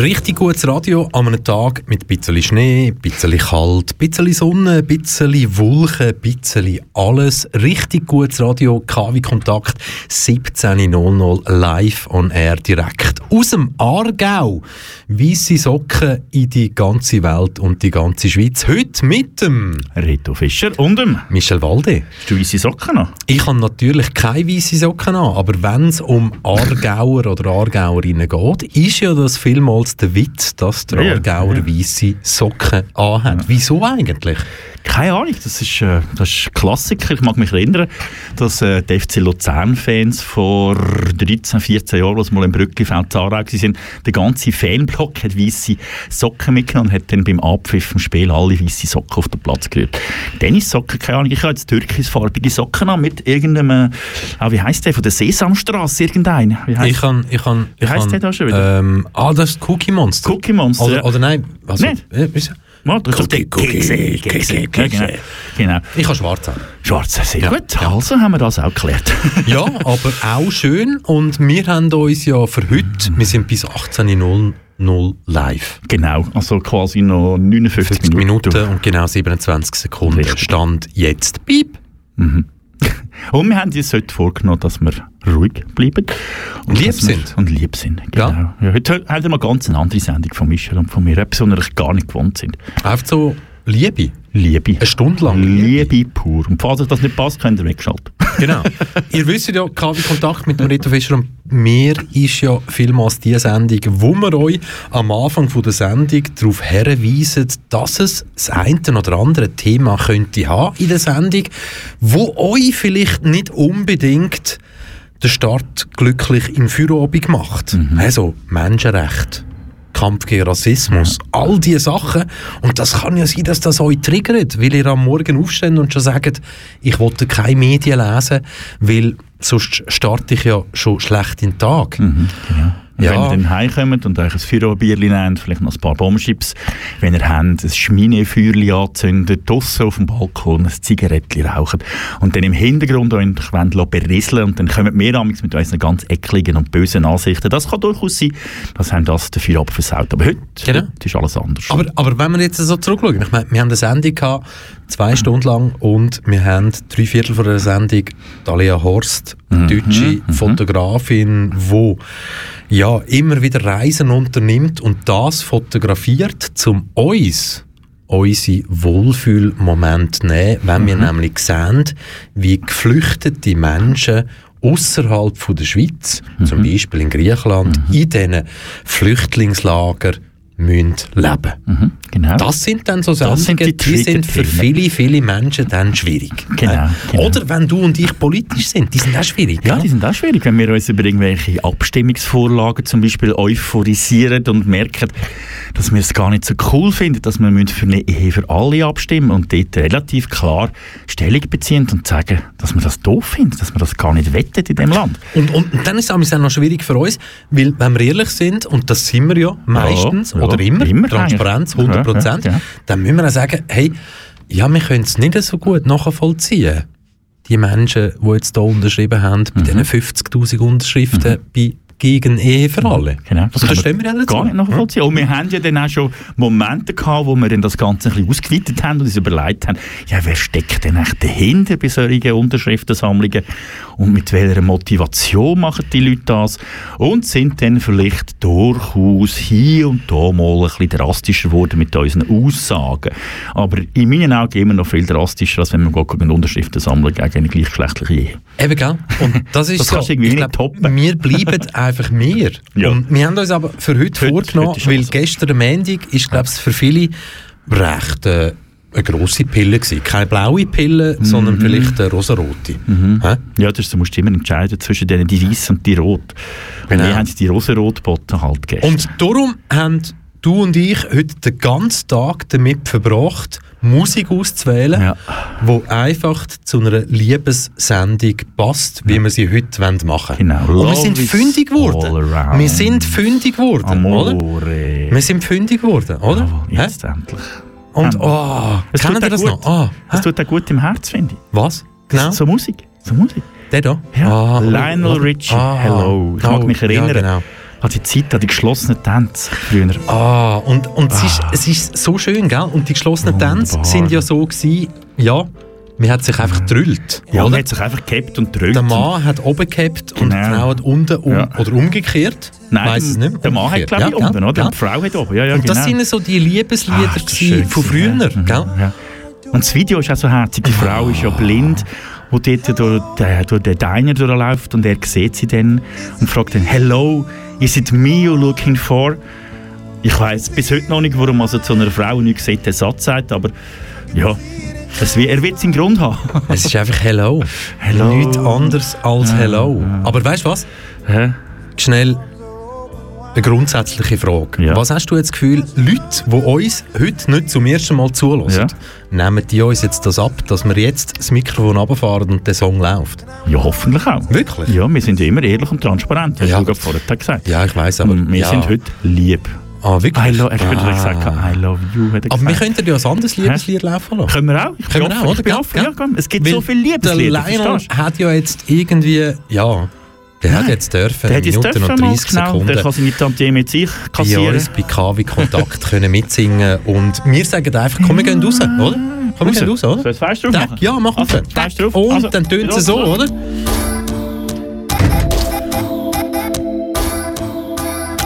Richtig gutes Radio an einem Tag mit ein bisschen Schnee, ein bisschen kalt, ein bisschen Sonne, ein bisschen Wolken, ein bisschen alles. Richtig gutes Radio, KW Kontakt 17.00 live on air direkt aus dem Aargau. Weisse Socken in die ganze Welt und die ganze Schweiz. Heute mit dem Reto Fischer und dem Michel Walde. Hast du weisse Socken an? Ich habe natürlich keine weisse Socken an, aber wenn es um Aargauer oder Aargauerinnen geht, ist ja das vielmals der Witz, dass der Ja, Aargauer ja. weisse Socken anhat. Wieso eigentlich? Keine Ahnung, das ist, äh, das ist Klassiker. Ich mag mich erinnern, dass äh, die FC Luzern-Fans vor 13, 14 Jahren, als mal im Brückli VZ Aarau waren, der ganze Fanblock hat weisse Socken mitgenommen und hat dann beim Abpfiff im Spiel alle weisse Socken auf den Platz gerührt. Tennissocken, keine Ahnung, ich habe jetzt türkisfarbige Socken an mit irgendeinem, äh, ah, wie heisst der, von der Sesamstraße, irgendein. Wie heisst Ich kann, ich kann, heisst kann, der da schon wieder? Ähm, ah, das Cookie Monster. Cookie Monster, Oder, ja. oder nein, also, Nicht? Ja, doch Cookie, Cookie, Kekse, Kekse. Genau. genau. Ich habe schwarz an. Schwarz, sehr Ja, gut. Also haben wir das auch geklärt. Ja, aber auch schön. Und wir haben uns ja für heute, wir sind bis 18.00 live. genau, also quasi noch 59 50 Minuten. Minuten und genau 27 Sekunden. Stand jetzt. Piep. Und wir haben uns heute vorgenommen, dass wir ruhig bleiben. Und Lieb sind. Und lieb sind, genau. Ja. Ja. heute haben wir mal ganz eine andere Sendung von Michel und von mir. Etwas, was wir gar nicht gewohnt sind. Einfach so Liebe. Liebe. Eine Stunde lang. Liebe pur. Und falls euch das nicht passt, könnt ihr wegschalten. Genau. Ihr wisst ja, KW Kontakt mit Reto Fischer und mir ist ja vielmals die Sendung, wo wir euch am Anfang von der Sendung darauf hinweisen, dass es das eine oder andere Thema könnte haben in der Sendung, wo euch vielleicht nicht unbedingt den Start glücklich im Feierabend macht. Also Menschenrecht. Kampf gegen Rassismus, all diese Sachen. Und das kann ja sein, dass das euch triggert, weil ihr am Morgen aufsteht und schon sagt, ich wollte keine Medien lesen, weil sonst starte ich ja schon schlecht in den Tag. Und Ja. Wenn ihr dann heimkommt und euch ein Feuerbierli nehmt, vielleicht noch ein paar Bombenschips, wenn ihr habt, ein Schminefeuerli anzündet, draussen auf dem Balkon ein Zigarettchen raucht und dann im Hintergrund euch wollt berieseln und dann kommen wir amigs mit unseren ganz ekligen und bösen Ansichten. Das kann durchaus sein, dass haben das dafür abversaut. Aber heute, Genau. heute ist alles anders. Aber, aber wenn wir jetzt so zurückschauen, ich meine, wir haben eine Sendung gehabt, zwei Stunden lang, und wir haben drei Viertel von der Sendung Dalia Horst, eine deutsche Fotografin, wo ja immer wieder Reisen unternimmt und das fotografiert, zum uns unsere Wohlfühlmomente nehmen, wenn wir nämlich sehen, wie geflüchtete Menschen außerhalb der Schweiz, zum Beispiel in Griechenland, in diesen Flüchtlingslagern müssen leben. mhm, genau. Das sind dann so sind die die, sind für viele, viele Menschen dann schwierig. Genau, Äh, genau. Oder wenn du und ich politisch sind, die sind auch schwierig. Ja, gell? die sind auch schwierig, wenn wir uns über irgendwelche Abstimmungsvorlagen zum Beispiel euphorisieren und merken, dass wir es gar nicht so cool finden, dass wir für eine Ehe für alle abstimmen und dort relativ klar Stellung beziehen und sagen, dass wir das doof finden, dass wir das gar nicht wettet in dem Land. Und, und, dann ist es auch noch schwierig für uns, weil wenn wir ehrlich sind, und das sind wir ja meistens, ja, oder immer, immer Transparenz, eigentlich. 100 Prozent, Ja, ja, ja. dann müssen wir auch sagen, hey, ja, wir können es nicht so gut nachvollziehen. Die Menschen, die jetzt hier unterschrieben haben, Mhm. bei diesen 50'000 Unterschriften bei gegen Ehe für alle. Genau, Und da stehen wir ja gar nicht nachvollziehen. Und wir haben ja dann auch schon Momente gehabt, wo wir dann das Ganze ein bisschen ausgeweitet haben und uns überlegt haben, ja, wer steckt denn echt dahinter bei solchen Unterschriftensammlungen und mit welcher Motivation machen die Leute das und sind dann vielleicht durchaus hier und da mal ein bisschen drastischer geworden mit unseren Aussagen. Aber in meinen Augen immer noch viel drastischer, als wenn man gegen eine Unterschriftensammlung gegen eine gleichgeschlechtliche Ehe. Eben, gell? Und das ist Das so, kannst du irgendwie ich nicht glaub, toppen. Wir bleiben einfach mehr. Ja. Und wir haben uns aber für heute, Heute- vorgenommen, heute weil so. gestern Montag ist, glaube ich, für viele recht äh, eine grosse Pille gewesen. Keine blaue Pille, Mhm. sondern vielleicht eine rosarote. Hä? Ja, das, du musst immer entscheiden zwischen denen, die weiß und die rot. Und Genau. wir haben die rosarot botten halt gegessen. Und darum haben du und ich heute den ganzen Tag damit verbracht, Musik auszuwählen, Ja. die einfach zu einer Liebessendung passt, wie wir sie heute machen wollen. Genau. Und wir sind fündig geworden. Wir sind fündig geworden, oder? Amore. Wir sind fündig geworden, oder? Hä? jetzt endlich. Und, Ähm, oh, Es kennen tut das gut. noch? Ah, Das hä? tut auch gut im Herz, finde ich. Was? Genau. So Musik. So Musik. Der da? Ja. Ah, Lionel oh, Richie, ah, Hello. Ich mag oh, mich erinnern. Ja, genau. An die Zeit, an die geschlossenen Tänze früher. Ah, und, und es, ist, es ist so schön, gell? Und die geschlossenen Tänze Wunderbar. sind ja so gewesen, ja, man hat sich einfach gedrüllt. Ja, man hat sich einfach gehabt und drückt. Der Mann hat oben gehabt und die Genau. Frau hat unten um, Ja. oder umgekehrt. Nein, Weiss es nicht der Mann hat, Umgekehrt. glaube ich, Ja, unten, gell? oder? Und die Frau hat oben. Ja, ja, Und das genau. sind so die Liebeslieder Ah, das gewesen schön von früher. ja. Mhm, Gell? Ja. Und das Video ist auch so herzig. Die Frau ist ja blind, wo dort durch durch den Diner durchläuft und er sieht sie dann und fragt dann, «Hello, is it me you're looking for?» Ich weiß bis heute noch nicht, warum also zu einer Frau nicht der Satz sagt, aber ja, das, er wird seinen Grund haben. Es ist einfach Hello. Hello. Nichts anderes als Hello. Aber weißt du was? Hä? Schnell eine grundsätzliche Frage. Ja. Was hast du jetzt das Gefühl, Leute, die uns heute nicht zum ersten Mal zulassen, nehmen die uns jetzt das ab, dass wir jetzt das Mikrofon runterfahren und der Song läuft? Ja, hoffentlich auch. Wirklich? Ja, wir sind ja immer ehrlich und transparent, hast Ja. du gerade vorher gesagt. Ja, ich weiß, aber wir ja. sind heute lieb. Ah, wirklich? I lo er könnte Ah. gesagt haben, I love you, hat er Aber wir könnten ja ein anderes Liebeslied laufen lassen. Können wir auch? Ich Können bin wir auch, ich oder? bin Gell? offen. Ja, es gibt Weil so viele Liebeslieder, Der Lionel hat ja jetzt irgendwie, ja, der hat jetzt dürfen, Der hat Minuten dürfen und mal, 30 genau, Sekunden der kann seine Tantiemen mit sich bei kassieren. uns bei KW Kontakt können mitsingen und wir sagen einfach, komm, wir gehen raus, oder? Komm, wir gehen raus, oder? Soll ich das Fenster drauf machen? ja, mach Also. Fenster drauf. Und Also, dann tönt es so, los. oder?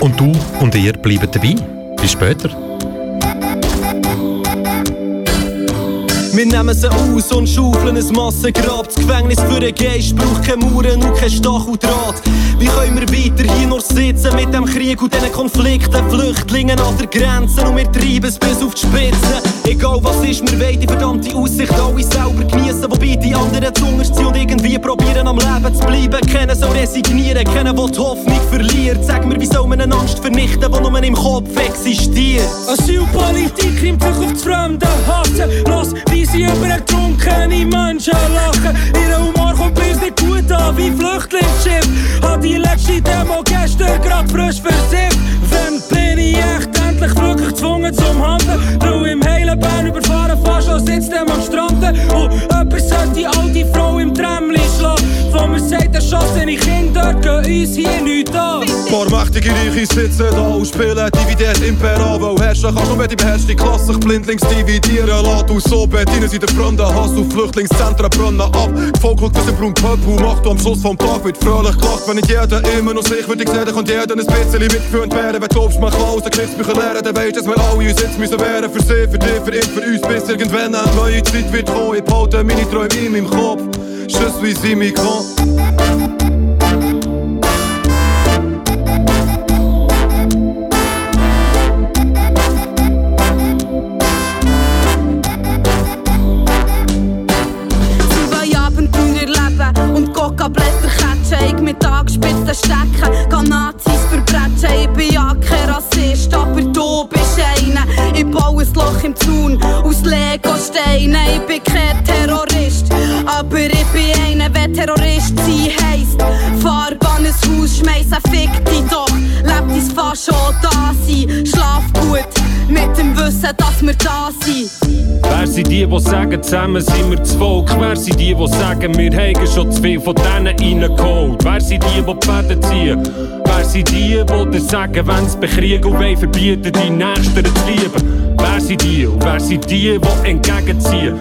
Und du und ihr bleiben dabei. Bis später. Wir nehmen sie aus und schaufeln ein Massengrab. Das Gefängnis für den Geist braucht keine Mauern und kein Stacheldraht. Wie können wir weiter hier nur sitzen mit dem Krieg und diesen Konflikten? Flüchtlingen an der Grenze und wir treiben es bis auf die Spitze. Egal was ist, wir wollen die verdammte Aussicht alle selber genießen, wobei die anderen zu Hunger sind und irgendwie probieren am Leben zu bleiben. Keiner soll resignieren, keiner will die Hoffnung verliert. Sag mir, wie soll man eine Angst vernichten, die nur im Kopf existiert? Asylpolitik nimmt sich auf das Fremde hassen. Lass, wie sie über ertrunkene Menschen lachen. Ihr Humor kommt bei uns nicht gut an, wie Flüchtlingsschiff. Hat die letzte Demo gestern grad frisch versifft. Wenn bin ich echt endlich wirklich gezwungen zum Handeln. Weil im heilen Bern Mächtige Reiche sitzen da und spielen Dividend Impera, weil herrschen kann nur wenn die beherrschte Klasse sich blindlings dividieren lässt. Und so bedienen sie den Fremden Hass auf Flüchtlingszentren brennen ab. Gefolgt schaut, was der braun Pöppel macht und am Schluss vom Tag wird fröhlich gelacht. Wenn nicht jeder immer noch sich würde sehen, kann jeder ein bisschen mitgeführt werden. Wenn du man kann aus den Geschichtsbüchern lernen, dann weisst, dass wir alle uns jetzt müssen wehren. Für sie, für dich, für ihn, für uns, bis irgendwann eine neue Zeit wird kommen. Ich behalte meine Träume in meinem Kopf. Je suis immigrant. Angespitzten Stecken, kann Nazis verbrechen. Ich bin ja kein Rassist, aber du bist einer. Ich baue ein Loch im Zaun aus Lego-Steinen. Ich bin kein Terrorist, aber ich bin Terrorist sein heisst. Farbe an ein Haus schmeißen, fick dich doch. Lebt dein Fasch schon da sein. Schlaf gut, mit dem Wissen, dass wir da sind. Wer sind die, die sagen, zusammen sind wir das Volk? Wer sind die, die sagen, wir haben schon zu viel von denen reingeholt? Wer sind die, die die Fäden ziehen? Wer sind die, die dir sagen, wenn sie bekriegen und wollen verbieten, die Nächsten zu lieben? Wer sind die und wer sind die, die entgegenziehen?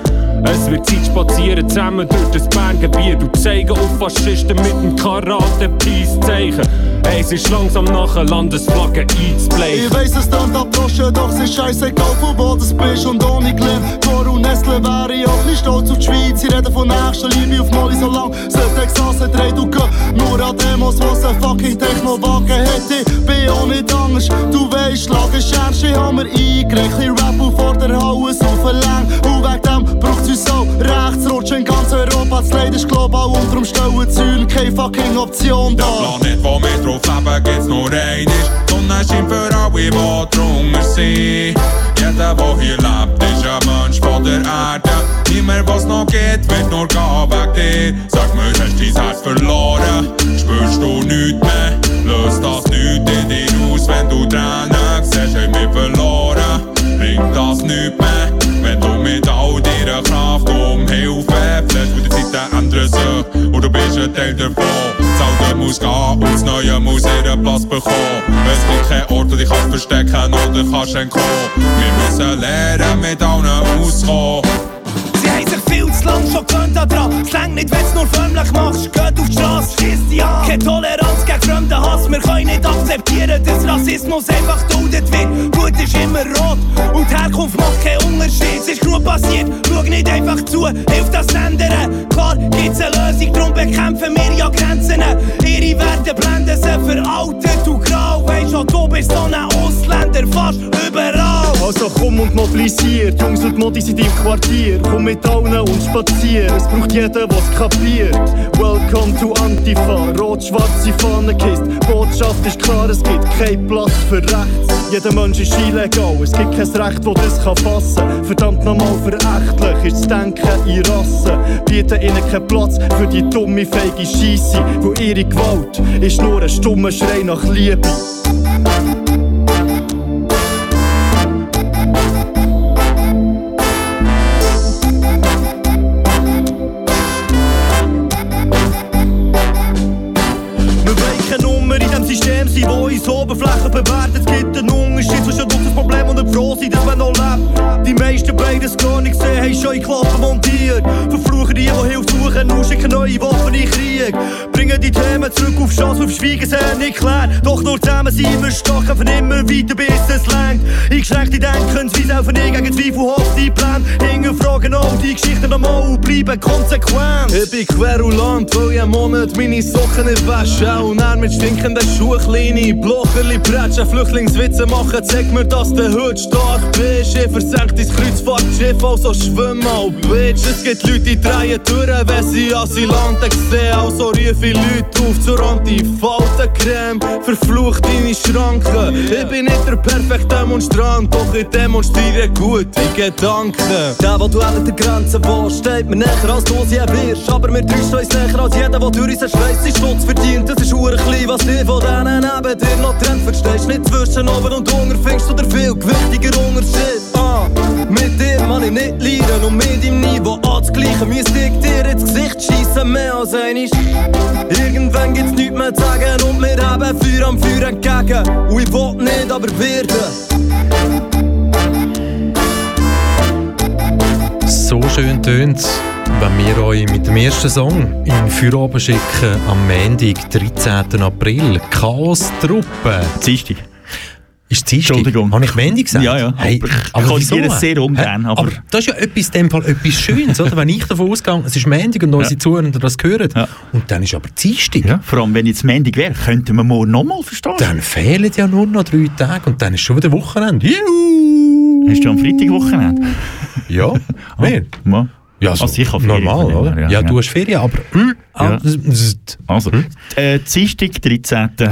Es wird Zeit spazieren zusammen durch das Berngebiet und zeigen auf Faschisten mit dem Karate-Peace-Zeichen. Ey, es ist langsam nach einer Landesflagge einzubleichen. Ich weiss, es dann abdroschen, doch es ist scheißegal, von wo du bist und ohne Glim. Tor und Nestle wäre ich auch nicht stolz auf die Schweiz. Sie reden von nächster Liebe auf Mali so lang. Sollte Texas hat gehen. Nur an Demos, was ein fucking Techno-Wagen hätte. Ich bin auch nicht anders. Du weisst, haben wir eingereicht. Ich Rap auf vor der Halle, so verlang. Und wegen dem braucht's uns so. Rechts rutschen in ganz Europa. Das Leid ist global und darum stellen Züge keine fucking Option Der dar. Planet, wo wir drauf leben, gibt's nur einen. Sonne scheint für alle, die drunter sind. Jeder, der hier lebt, ist ein Mensch von der Erde. Niemand, was noch geht, wird nur gehen wegen dir. Sag mir, hast dein Herz verloren? Spürst du nichts mehr? Löst das nichts in dir aus, wenn du Tränen siehst, haben wir verloren. Bringt das nichts mehr, wenn du mit all deiner Kraft um Hilfe flehst. Weil die Zeiten ändern sich und du bist ein Teil davon. Zahl dem muss gehen und das Neue muss ihren Platz bekommen. Es gibt keinen Ort, wo dich kannst verstecken oder kannst entkommen. Wir müssen lernen, mit allen auszukommen. Viel zu lang schon gewöhnt. Es längt nicht, wenn's nur förmlich machst. Geht auf die Straße, schießt dich an. Keine Toleranz gegen fremden Hass. Wir können nicht akzeptieren, dass Rassismus einfach duldet wird. Blut ist immer rot und die Herkunft macht keinen Unterschied. Es ist genug passiert, schau nicht einfach zu, hilft das ändern. Klar gibt's eine Lösung, darum bekämpfen wir ja Grenzen. Ihre Werte blenden sie veraltet und grau. Weisst schon, du bist so ein Ausländer, fast überall. Also komm und mobilisier, Jungs und Modi sind im Quartier. Komm mit allen und spazier, es braucht jeder, was kapiert. Welcome to Antifa, rot-schwarze Fahnenkiste. Botschaft ist klar, es gibt keinen Platz für rechts. Jeder Mensch ist illegal, es gibt kein Recht, das das kann fassen. Verdammt nochmal verächtlich ist das Denken in Rassen. Bieten ihnen keinen Platz für die dumme, feige Scheisse. Wo ihre Gewalt ist nur ein stummer Schrei nach Liebe. Auf Chance, auf Schweigen sehen nicht klar. Doch nur zusammen sind wir stark, von immer weiter bis es längt. Eingeschränkte Denkensweise auf nie gegen zweifelhafte Pläne. Hinterfragen auch die Geschichten nochmal und bleiben konsequent. Ich bin querulant, weil ich einen Monat meine Socken nicht wasche. Und er mit stinkenden Schuhen kleine Blocherli prätschen, Flüchtlingswitze machen, zeig mir, dass du heute stark bist. Ich versenk dein Kreuzfahrtschiff, also schwimm mal, Bitch. Es gibt Leute, die drehen durch, wenn sie Asylanten sehen. Also rufe ich Leute auf zur Antifaltencreme. Deine Schranken. Ich bin nicht der perfekte Demonstrant, doch ich demonstriere gute Gedanken. Der, der du an der Grenze wohnst, steht mir näher als du sie wirst. Aber wir täuschen uns näher als jeder, der durch unseren Schweiß Schutz verdient. Das ist hure klein, was dir von denen neben dir noch trennt. Verstehst nicht zwischen oben und unten, findest du der viel gewichtiger Unterschied. Mit dir kann ich nicht leiden und mit deinem Niveau anzugleichen, müsste ich dir ins Gesicht schiessen, mehr als einig. Irgendwann gibt's nichts mehr zu sagen und wir haben Feuer am Feuer entgegen. Und ich will nicht, aber werden. So schön tönt's, wenn wir euch mit dem ersten Song in Feierabend schicken am Montag, 13. April. Chaos-Truppe. Dienstag. Ist Dienstag? Entschuldigung. Habe ich Montag gesagt? Ja, ja. Hey, aber ich aber korrigiere es sehr ungern. Aber, aber das ist ja etwas, in dem Fall etwas Schönes, oder? Wenn ich davon ausgehe, es ist Montag und unsere Ja. Zuhörer das hören, Ja. und dann ist aber Dienstag. ja, vor allem, wenn jetzt Mendig wäre, könnten wir morgen nochmal verstehen. Dann fehlen ja nur noch drei Tage und dann ist schon wieder Wochenende. Juhu! Hast du am Freitag Wochenende? Ja, wer? Ja. Ja, so Also ich habe Ferien normal, oder? her, Ja, ja, du ja. hast Ferien, aber... Hm, zzzt. Also, äh, Dienstag, 13.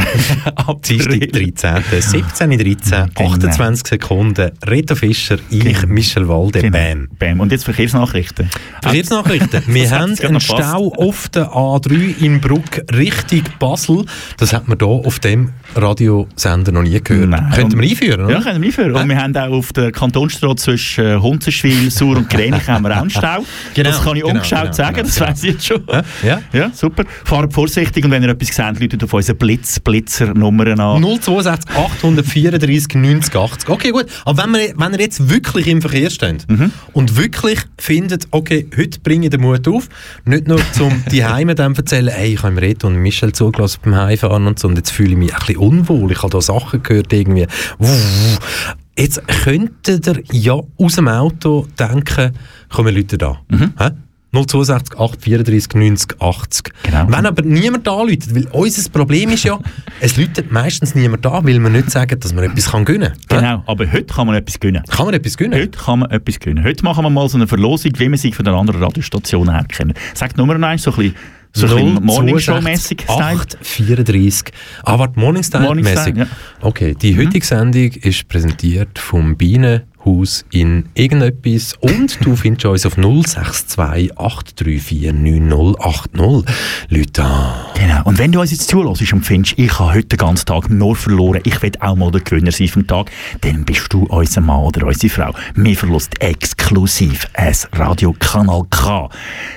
Dienstag, 13. 17, 13, Genau. 28 Sekunden. Reto Fischer, ich, Michel Walde, Genau. bam. Bam. Und jetzt Verkehrsnachrichten. Verkehrsnachrichten. Wir haben einen. Stau auf der A3 in Bruck Richtung Basel. Das hat man hier auf dem Radiosender noch nie gehört. Nein. Könnten wir einführen, oder? Ja, können wir einführen. Und wir haben auch auf der Kantonsstraße zwischen äh, Hunzenschwil, Sur und Krenich haben wir auch einen Stau. Genau, das kann ich genau, ungeschaut genau, sagen, genau, das weiss ich jetzt schon. Ja, ja. ja super. Fahrt vorsichtig und wenn ihr etwas seht, läutet auf unsere Blitz, Blitzer-Nummern an. 062 834 90 80. Okay, gut. Aber wenn, wir, wenn ihr jetzt wirklich im Verkehr steht Mhm. und wirklich findet, okay, heute bringe ich den Mut auf, nicht nur zum die Heime dann erzählen, hey, ich habe im Reto und Michel zugelassen beim Heimfahren und so, und jetzt fühle ich mich ein bisschen unwohl. Ich habe da Sachen gehört, irgendwie. Jetzt könntet ihr ja aus dem Auto denken, kommen Leute da. Mhm. Hä? 062 834 90 80. Genau. Wenn aber niemand anläutet, weil unser Problem ist ja, es läutet meistens niemand an, weil wir nicht sagen, dass man etwas kann gewinnen kann. Genau, aber heute kann man etwas gewinnen. Kann man etwas gewinnen? Heute kann man etwas gewinnen. Heute machen wir mal so eine Verlosung, wie man sich von den anderen Radiostationen her kennt. Sagt Nummer eins, so ein bisschen, so ein Style. 834. Ah, warte, Morningstyle Morningstyle, mäßig. ja. Mhm. Okay, die heutige Sendung ist präsentiert vom Bienenhaus in irgendetwas und du findest uns auf 062 834 9080. Leute. Genau. Und wenn du uns jetzt zulässt und findest, ich habe heute den ganzen Tag nur verloren, ich will auch mal der Gewinner sein vom Tag, dann bist du unser Mann oder unsere Frau. Wir verlosen exklusiv ein Radio Kanal K.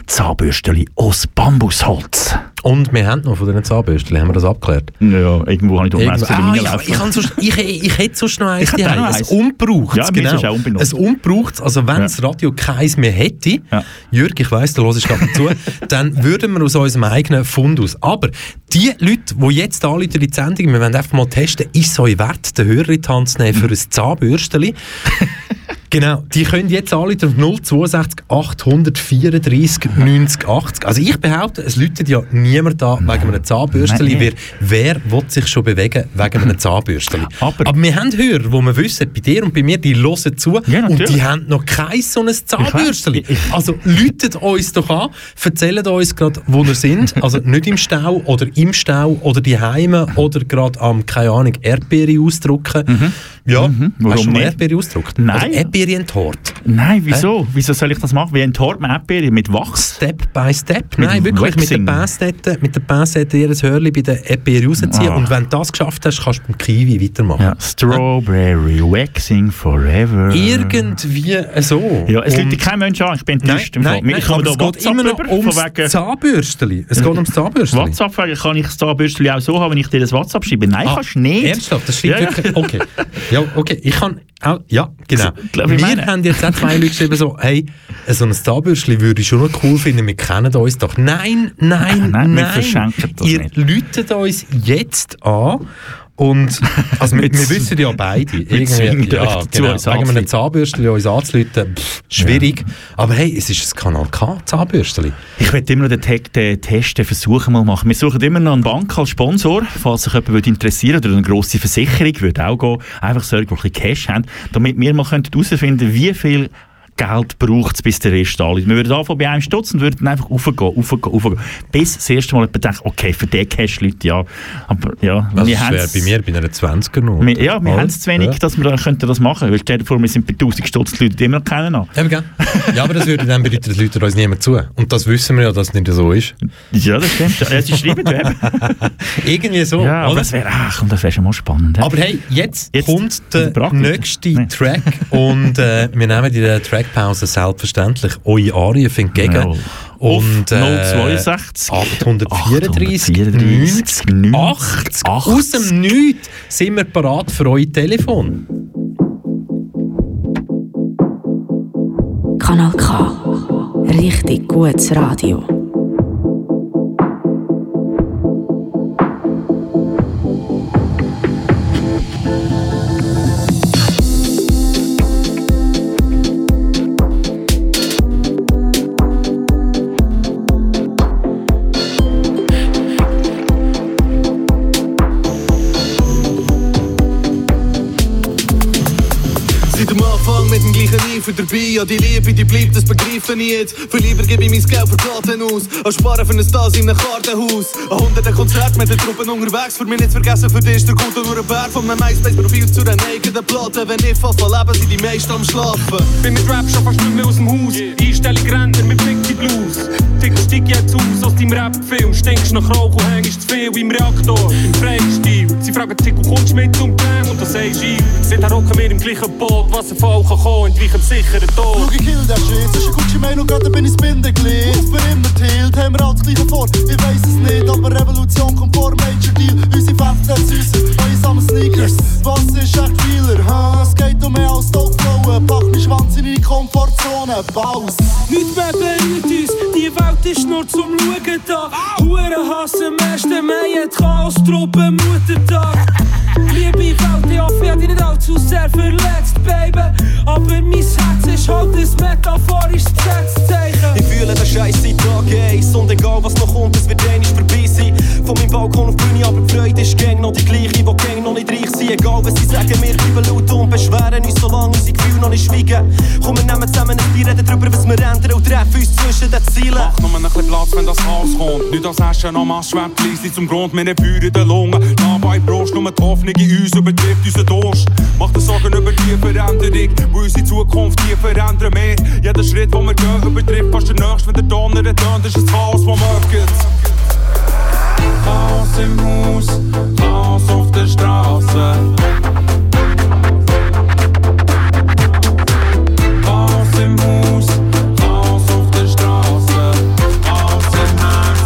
Zahnbürsteli aus Bambusholz. Und wir haben noch von diesen Zahnbürsten, haben wir das abgeklärt? Ja, irgendwo habe ich doch Messer in ah, ich, laufen. ich, kann sonst- ich, ich hätte sonst noch eins Ich daheim. Ein unbrauchtes, Ja, genau. es auch unbenutzt. Ein unbrauchtes, also wenn Ja. das Radio keins mehr hätte, Ja. Jürg, ich weiss, du hörst gerade zu, dann würden wir aus unserem eigenen Fund aus. Aber die Leute, die jetzt in die Sendung, wir wollen einfach mal testen, ist es euch wert, den Hörer in die Hand zu nehmen für ein Zahnbürsteli? Genau, die können jetzt anrufen auf 062 834 90 80. Also ich behaupte, es läutet ja niemand da wegen einem Zahnbürsteli. Wer, wer will sich schon bewegen wegen einem Zahnbürsteli? Aber- Aber wir haben Hörer, wo wir wissen, bei dir und bei mir, die hören zu Ja, und die haben noch kein so ein Zahnbürsteli. Also läutet uns doch an, erzählt uns gerade, wo wir sind. Also nicht im Stau oder im Stau oder die Heime oder gerade am, keine Ahnung, Erdbeere ausdrucken. Ja, Mhm. hast du Warum mal? Erdbeere ausgedruckt? Nein. Oder Erdbeere enthort. Nein, wieso? Wieso soll ich das machen? Wie enthort man Erdbeere? Mit Wachs? Step by Step. Mit Nein, wirklich mit der Waxing. Pinzette, mit der Pinzette ihr Hörli bei der Erdbeere rausziehen. Ah. Und wenn du das geschafft hast, kannst du beim Kiwi weitermachen. Ja, Strawberry Waxing Forever. Irgendwie so. Ja, es liegt kein Mensch an, ich bin Nein, enttäuscht. nein, Fall. nein, ich komme aber es geht WhatsApp immer noch über, ums Zahnbürsteli. Es geht ums Zahnbürsteli. WhatsApp fragen, kann ich das Zahnbürstchen auch so haben, wenn ich dir das WhatsApp schreibe? Nein, Ah, kannst du nicht. Ernsthaft? Das stimmt ja. wirklich? Okay. Ja, okay. Ich kann auch, ja, genau. glaub, wir meine- haben jetzt auch zwei Leute geschrieben, so, hey, so ein Zahnbürstchen würde ich schon noch cool finden, wir kennen uns doch. Nein, nein, Nein, nein. wir verschenken das Ihr nicht. läutet uns jetzt an und also wir, Mit- wir wissen ja beide, irgendwie, ja, dazu, genau, uns wegen einem. Zahnbürstchen uns anzuleiten, pff, schwierig. Aber hey, es ist ein Kanal K Zahnbürstchen. Ich möchte immer noch den, Te den Test, den Versuch mal machen. Wir suchen immer noch eine Bank als Sponsor, falls sich jemand würde interessieren oder eine grosse Versicherung würde auch gehen. Einfach solche, die ein bisschen Cash haben, damit wir mal herausfinden könnten, wie viel Geld braucht es, bis der Rest da ist. Wir würden anfangen bei einem Stutz und würden einfach raufgehen, raufgehen, raufgehen. Bis das erste Mal jemand denkt, okay, für den Cash Leute, ja. Aber ja, das wäre bei mir bei einer 20er noch. wir, ja, wir haben es zu wenig, Ja. dass wir da könnten das machen. Weil stell dir vor, wir sind bei 1000 Stutz die Leute, die immer noch kennen. gell? Ja, aber das würde dann bedeuten, dass Leute uns niemand zu. Und das wissen wir ja, dass es nicht so ist. Ja, das stimmt. Ja, sie schreiben eben. Irgendwie so. Ja, aber oder? das wäre, das wäre schon mal spannend. Aber hey, jetzt, Jetzt kommt der nächste. Track und äh, wir nehmen in der Trackpause selbstverständlich eure Anrufe entgegen. Jawohl. Und äh, 062 834 834 90 80. Aus dem Nichts sind wir parat für euer Telefon. Kanal K. Richtig gutes Radio. Eifer dabei. Ja, die Liebe, die bleibt, das begreife ich jetzt. Für lieber gebe ich mein Geld für Platten aus. Als sparen für ein Stas in einem Kartenhaus. An hunderten Konzerten mit den Truppen unterwegs. Für mich nicht zu vergessen, für dich ist der Gute nur ein Berg von meinem MySpace-Profil zu einer eigenen Platte. Wenn ich fast leben, sind die meisten am Schlafen. Bin mit Rap schon fast nicht mehr aus dem Haus. Einstellung Rentner mit Pixie Blues. Tick stieg jetzt aus aus deinem Rap-Film. Stinkst nach Rauch und hängst zu viel im Reaktor. Im Freistil. Sie fragen Tick, kommst du mit zum Bang? Und das sagst du, Seither hocken wir im gleichen Boot. Was ein Fall kann kommen, entweichen sicheren Schau, Tod. ich kill den Shit, das ist ein Gucci Mane und gerade bin ich Bindeglied. Für immer tilt, haben wir alles gleiche vor. Ich weiss es nicht, aber Revolution kommt vor Major Deal. Unsere Fans süßen, einsame Sneakers. Was ist echt Dealer? Ha, es geht um mehr als Topflowen. Pack mich Schwanz in deine Komfortzone, Baus. Nichts mehr berührt uns, die Welt ist nur zum Schauen da. Huren hassen am 1. Mai, hat Chaos-Truppe Muttertag. Liebe Welt, ich hoffe, ich hab dich nicht allzu sehr verletzt, Baby. Aber mein Herz ist halt ein metaphorisches Gesetzzeichen. Ich fühle den Scheiß seit Tag 1 Und egal was noch kommt, es wird einmal vorbei sein Von meinem Balkon auf Bühne, aber die Freude ist gang noch die gleiche Die gang noch nicht reich sind Egal was sie sagen, wir bleiben laut und beschweren uns Solange unsere Gefühle noch nicht schweigen Komm, wir nehmen zusammen ein Bier, reden darüber, was wir ändern Und treffen uns zwischen den Zielen Mach nur ein bisschen Platz, wenn das Haus kommt. Nicht das Essen am Ass schwemmt leise zum Grund, wir haben Feuer in den Lungen. Dabei Brust, nur die Hoffnung in uns übertrifft unseren Durst. Mach dir Sorgen über die Veränderung, wo unsere Zukunft die verändern mehr. Jeder Schritt, den wir gehen, übertrifft fast den nächsten, wenn der Donner tönt, ist ein Chaos, das mögt. Aus im Hus, raus auf der Straße. Raus im Hus, raus auf der Straße. Raus im Haus.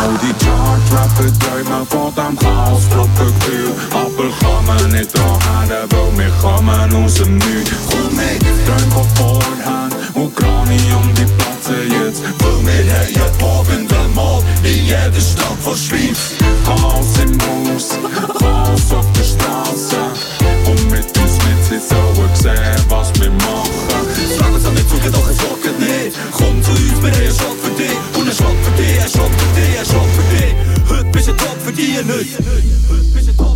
Al die chartrapper duimen valt aan gaspropertuur. Appel gaan niet aan, daar wil mee gaan onze nu. Goed mee, duim op voorhand, om die. Wil Förmiddag, jag påväntar mat i Gärdestad försvinns Hans emos, Hans och förstansa Och med tystnad tills jag met med människa Slaget som vi tog och ett dan ner Kom dan ut med det, jag tjock för det Hon är tjock för det, jag tjock för det, jag tjock för det Hutt, bitch, jag tjock för det, jag nöjd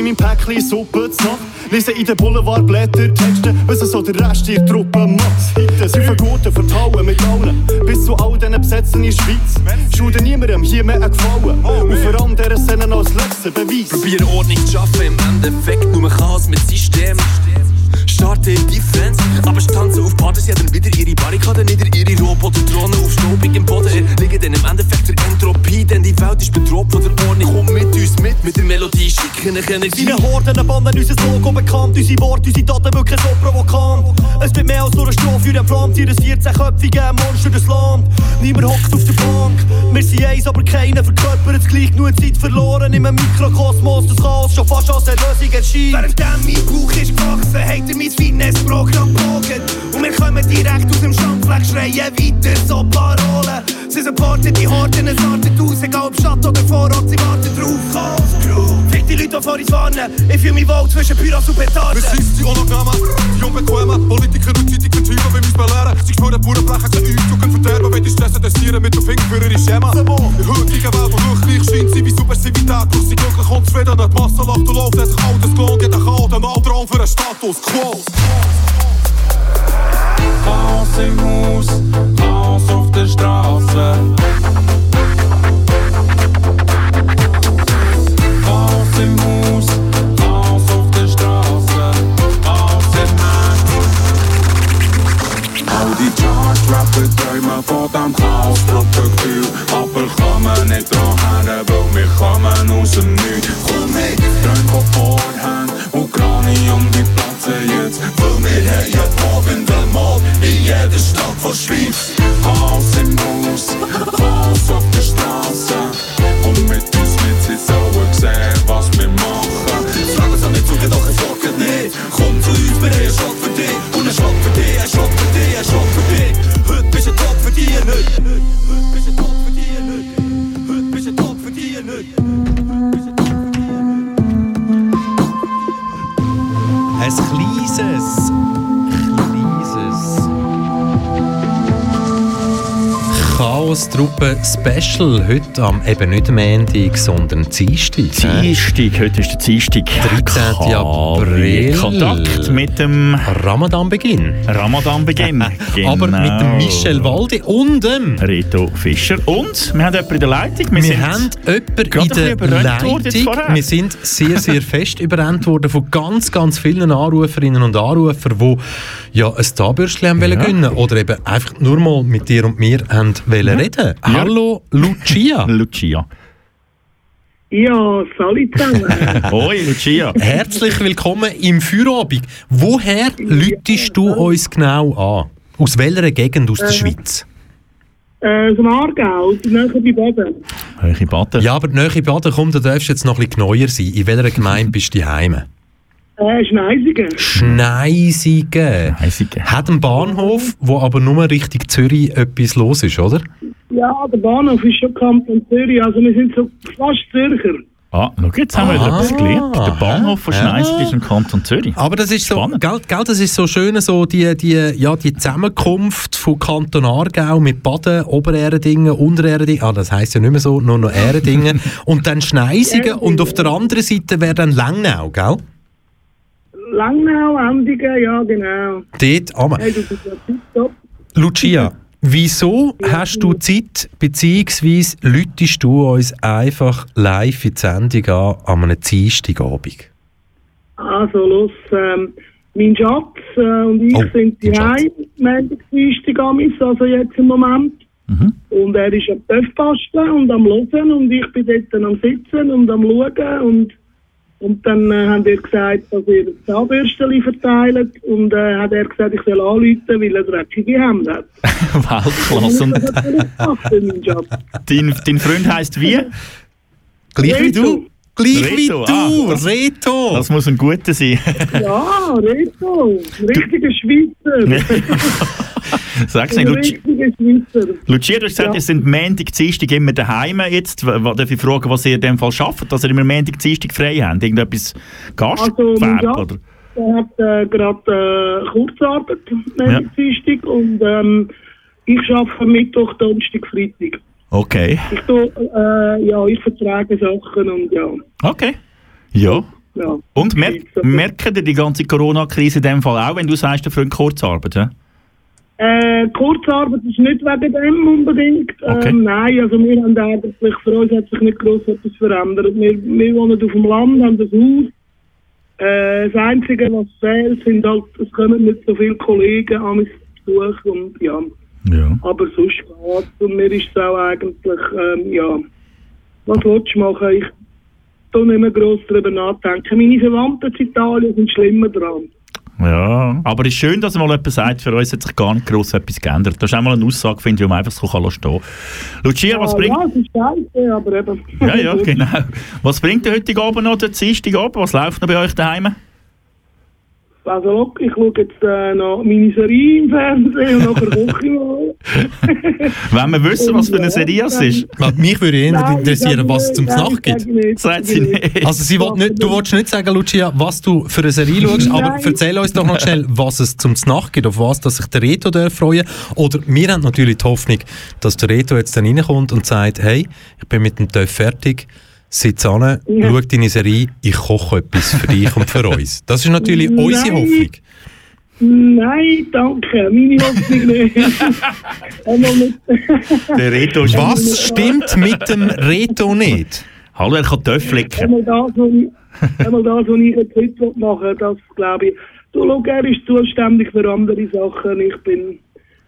bei meinem Päckchen Suppe zu Nacht. Lese in den Boulevardblätter Texte, wissen so der Rest ihrer Truppe macht. Sind verguten, vertrauen mit allen. Bis zu all diesen Besetzen in der Schweiz. Schulden niemandem hier mehr Gefallen. Und vor allem dieser Szene als letzten Beweis. Probier Ordnung zu schaffen, im Endeffekt nur Chaos mit System. Starte in Defense, aber stanze auf Partys, ja dann wieder ihre Barrikaden nieder, ihre Roboter-Drohnen auf staubigem Boden. Liegen dann im Endeffekt der Entropie, denn die Welt ist bedroht von der Ordnung. Komm mit uns mit, mit der Melodie, schicken ich Energie. Deine Horden bannen unser Logo bekannt, unsere Worte, unsere Taten wirklich so provokant. Es wird mehr als nur eine Strophe, für den Pflanz, ihr 14-köpfige Monster des Land. Niemand hockt auf der Bank, wir sind eins, aber keiner verkörpert es gleich. Nur Zeit verloren im Mikrokosmos, das Chaos schon fast als Erlösung erscheint. Während mein Bauch ist gewachsen, habt ihr mein Fitnessprogramm gebogen. Und wir kommen direkt aus dem Schandfleck, schreien weiter so Parolen. Sie supporten die Horden, es artet aus, egal ob Stadt oder Vorort, sie warten drauf. Chaos Crew, fick die Leute, die vor uns warnen. Ich fühl mich wohl zwischen Pyros und Petarden. Wir sind die Unangenehmen, die Unbequemen. Politiker und Zeitung vertreiben, wenn uns belehren. Sie schwören, Bauern brechen sie uns, Jugend verderben. Wenn die stressen, testieren mit dem Finger für ihre Schema. In heutigen Welt, wo Durchgleich scheint sie wie Subversivität. Doch sie glücklich und zufrieden, die Masse lacht und läuft, hat sich alles gelohnt. Jeder kann den Altraum für einen Status quo. Chaos im Haus, Chaos auf der Straße. Chaos im Haus, Chaos auf der Straße. Chaos im Herz. All die Charge-Rapper träumen von dem Chaos-Protokoll. Aber kommen nicht weil wir kommen aus dem Nichts. Komm mit, träum von Vorhand und Kranium, die platzen jetzt. Weil wir haben ja tobende Mal in jeder Stadt von Schweiz. Chaos im Haus, Chaos auf der Straße. Chaos-Truppe Special. Heute am eben nicht Montag, sondern Dienstag. Dienstag, heute ist der Dienstag. 13. April. Kontakt mit dem Ramadan-Beginn. Ramadan-Beginn. genau. Aber mit dem Michel Walde und dem Reto Fischer. Und wir haben jemanden in der Leitung. Wir, sind haben jemanden in der Leitung. Wir sind sehr, sehr fest überrannt worden von ganz, ganz vielen Anruferinnen und Anrufern, die ja ein Starbürstchen haben wollen gönnen oder eben einfach nur mal mit dir und mir haben wollen reden. Hallo Lucia. Lucia. Ja, salut zusammen. Hoi Lucia. Herzlich willkommen im Feierabend. Woher lütest du uns genau an? Aus welcher Gegend aus der Äh, Schweiz? äh, vom Aargau, die Nähe bei Baden. Höhe Baden. Ja, aber die Nähe Baden, komm, da darfst du jetzt noch ein bisschen neuer sein. In welcher Gemeinde bist du daheim? Äh, Schneisigen. Schneisigen. Hat einen Bahnhof, wo aber nur Richtung Zürich etwas los ist, oder? Ja, der Bahnhof ist schon Kanton Zürich, also wir sind so fast Zürcher. Ah, schau, jetzt haben wir wieder Ah. etwas gelernt. Der Bahnhof von Ja. Schneisig ist im Kanton Zürich. Aber das ist so, gell, gell, das ist so schön, so die, die, ja, die Zusammenkunft von Kanton Aargau mit Baden, Obererdingen, Untererdingen, ah, das heisst ja nicht mehr so, nur noch Erdingen, und dann Schneisigen und auf der anderen Seite wäre dann Langnau, gell? Langnau, Endigen, ja genau. Dort, aber, Hey, ja tipptopp. Lucia, wieso hast du Zeit, beziehungsweise lütest du uns einfach live in die Sendung an, an einem Dienstagabend? Also los, ähm, mein Schatz äh, und ich Oh, sind die Heim, Montag, Dienstag also jetzt im Moment. Und er ist am Töpfbasteln und am Hören und ich bin dort am Sitzen und am Schauen und, und dann äh, haben wir gesagt, dass ihr das Zahnbürstchen verteilt und äh, hat er gesagt, ich soll anrufen, weil er dreckige Hände hat. Weltklasse. Und dein, dein Freund heisst wie? Gleich wie du? Reto. Gleich wie Reto, du, ah, das- Reto. Das muss ein guter sein. Ja, Reto. Richtiger Schweizer. Sag's nicht, Lucia. Lucia, du hast gesagt, Ja. ihr sind Montag, Dienstag immer daheim jetzt. Darf ich fragen, was ihr in dem Fall schafft, dass ihr immer Montag, Dienstag frei habt? Irgendetwas Gastgewerbe, Also, ja. oder? Er hat äh, gerade äh, Kurzarbeit, Ja. ja. Dienstag, und ähm, ich arbeite Mittwoch, Donnerstag, Freitag. Okay. Ich, tue, äh, ja, ich vertrage Sachen und ja. Okay. Ja. ja. Und mer merken ihr die ganze Corona-Krise in dem Fall auch, wenn du sagst, der Freund Kurzarbeit? Ja? Äh, Kurzarbeit ist nicht wegen dem unbedingt. Ähm, nein, also wir haben eigentlich, für uns hat sich nicht gross etwas verändert. Wir, wir wohnen auf dem Land, haben das Haus. Äh, das Einzige, was fehlt, sind halt, es kommen nicht so viele Kollegen an mich zu Besuch und ja. Ja. Aber sonst geht's. Und mir ist es auch eigentlich, ähm, ja, was willst du machen? Ich tue nicht mehr gross darüber nachdenken. Meine Verwandten in Italien sind schlimmer dran. Ja, aber es ist schön, dass mal jemand sagt, für uns hat sich gar nicht gross etwas geändert. Das ist auch mal eine Aussage, finde ich, die man einfach so kann lassen stehen Lucia, was ja, bringt... Ja, es ist scheiße, aber eben. Ja, ja, genau. Was bringt der heutige Abend noch, der Dienstag Abend? Was läuft noch bei euch daheim? Also, look, ich schaue jetzt äh, noch meine Serie im Fernsehen und nachher koche ich mal. Wenn wir wissen, was für eine Serie es ist. Mich würde eher Nein, interessieren, was es nicht, zum Nacht gibt. Sagt sag sie nicht. Also sie will nicht, du willst nicht sagen, Lucia, was du für eine Serie schaust, aber erzähl uns doch noch schnell, was es zum Nacht gibt, auf was dass sich der Reto freuen Oder wir haben natürlich die Hoffnung, dass der Reto jetzt dann reinkommt und sagt, hey, ich bin mit dem TÜV fertig, sitz an, Ja. schau deine Serie, ich koche etwas für dich und für uns. Das ist natürlich Nein. unsere Hoffnung. Nein, danke, meine Hoffnung nicht. Der Reto ist... Was stimmt mit dem Reto nicht? Hallo, er kann Töpfe lecken. Einmal das, was ich, einmal das, was ich jetzt heute machen will, das glaube ich. Du, schau, er ist zuständig für andere Sachen. Ich bin,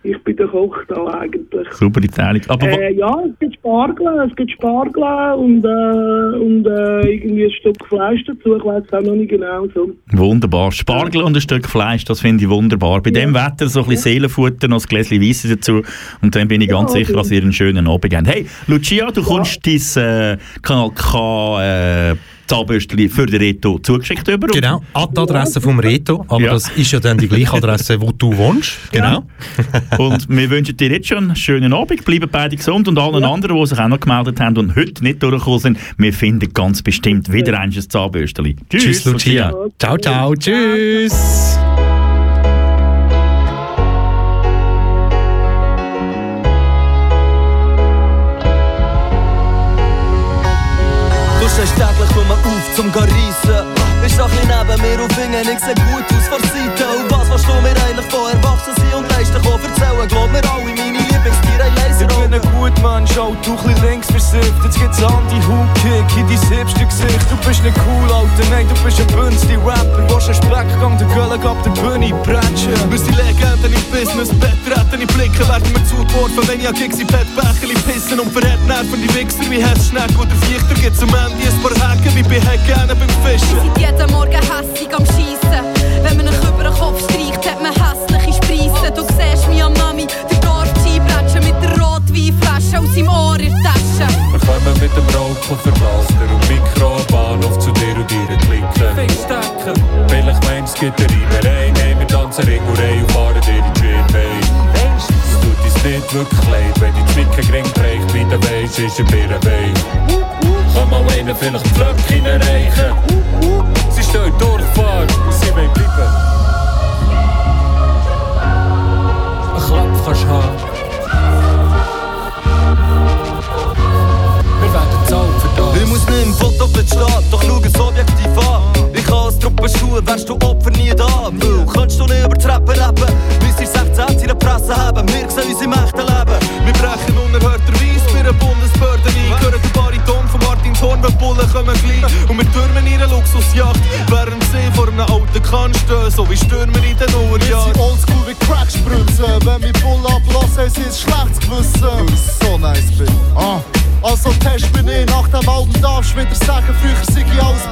ich bin der Koch da eigentlich. Super die Teilung. Aber Äh, ja, es gibt Spargel, es gibt Spargel und, äh, und äh, irgendwie ein Stück Fleisch dazu. Ich weiß es auch noch nicht genau so. Wunderbar. Spargel und ein Stück Fleisch, das finde ich wunderbar. Bei dem Wetter so ein bisschen Seelenfutter, noch ein Gläschen Weisse dazu. Und dann bin ich ganz Ja, sicher, dass ihr einen schönen Abend habt. Hey, Lucia, du kommst dein äh, Kanal K äh, Zahnbürstchen für den Reto zugeschickt über. Genau, an die Adresse vom Reto, aber Ja. das ist ja dann die gleiche Adresse, wo du wohnst. Genau. Und wir wünschen dir jetzt schon einen schönen Abend, bleiben beide gesund und allen anderen, die sich auch noch gemeldet haben und heute nicht durchgekommen sind, wir finden ganz bestimmt wieder ein Zahnbürstchen. Tschüss, Tschüss, Lucia. Ciao, ciao, tschüss. Du bisschen links versifft. Jetzt gibt's Anti-Hook-Kick in dein hipste Gesicht. Du bist nicht cool, Alter, nein, du bist ein bünzli Rapper. Willst einen Speckgang, der Göllen ab der Bühne bretschen. Wir sind Legenden im Business, Bettretten im Blicken werden mir zugeworfen, wenn ich an Gigs in Bettbecherli pissen und verrät Nerven die Wichser wie Hessschneck oder Viechter gibt's am Ende ein paar Haken wie bei Hecken beim Fischen. sind jeden Morgen hässig am Schiessen. Wenn man einen über den Kopf streicht, hat man hässliche Spreisen. Du siehst mich am Mami, Rotweinflasche aus seinem Ohr in der Tasche. Wir kommen mit dem Rauchkoffer Blaster und Mikrobahnhof zu dir und ihre Clique. Fickstecken. Vielleicht meinst du, es gibt eine Reimerei, nein, wir tanzen Ringurei und fahren dir in die tut uns nicht wirklich leid, wenn die Zwicken gering trägt, wie du weisst, ist ein Birrenwein. Kann mal einer vielleicht einen Pflöck hineinreichen? Sie stehen durchfahren, sie wollen bleiben. Ein Klapp kannst haben. So wie Stürmer in den Wir Uhrjahren. sind oldschool wie Crackspritzen. Wenn wir Bull ablassen, sie ein schlechtes Gewissen. Weil ich so nice bin. Ah. Also test mich nicht, nach dem Album darfst du wieder sagen, früher sei ich alles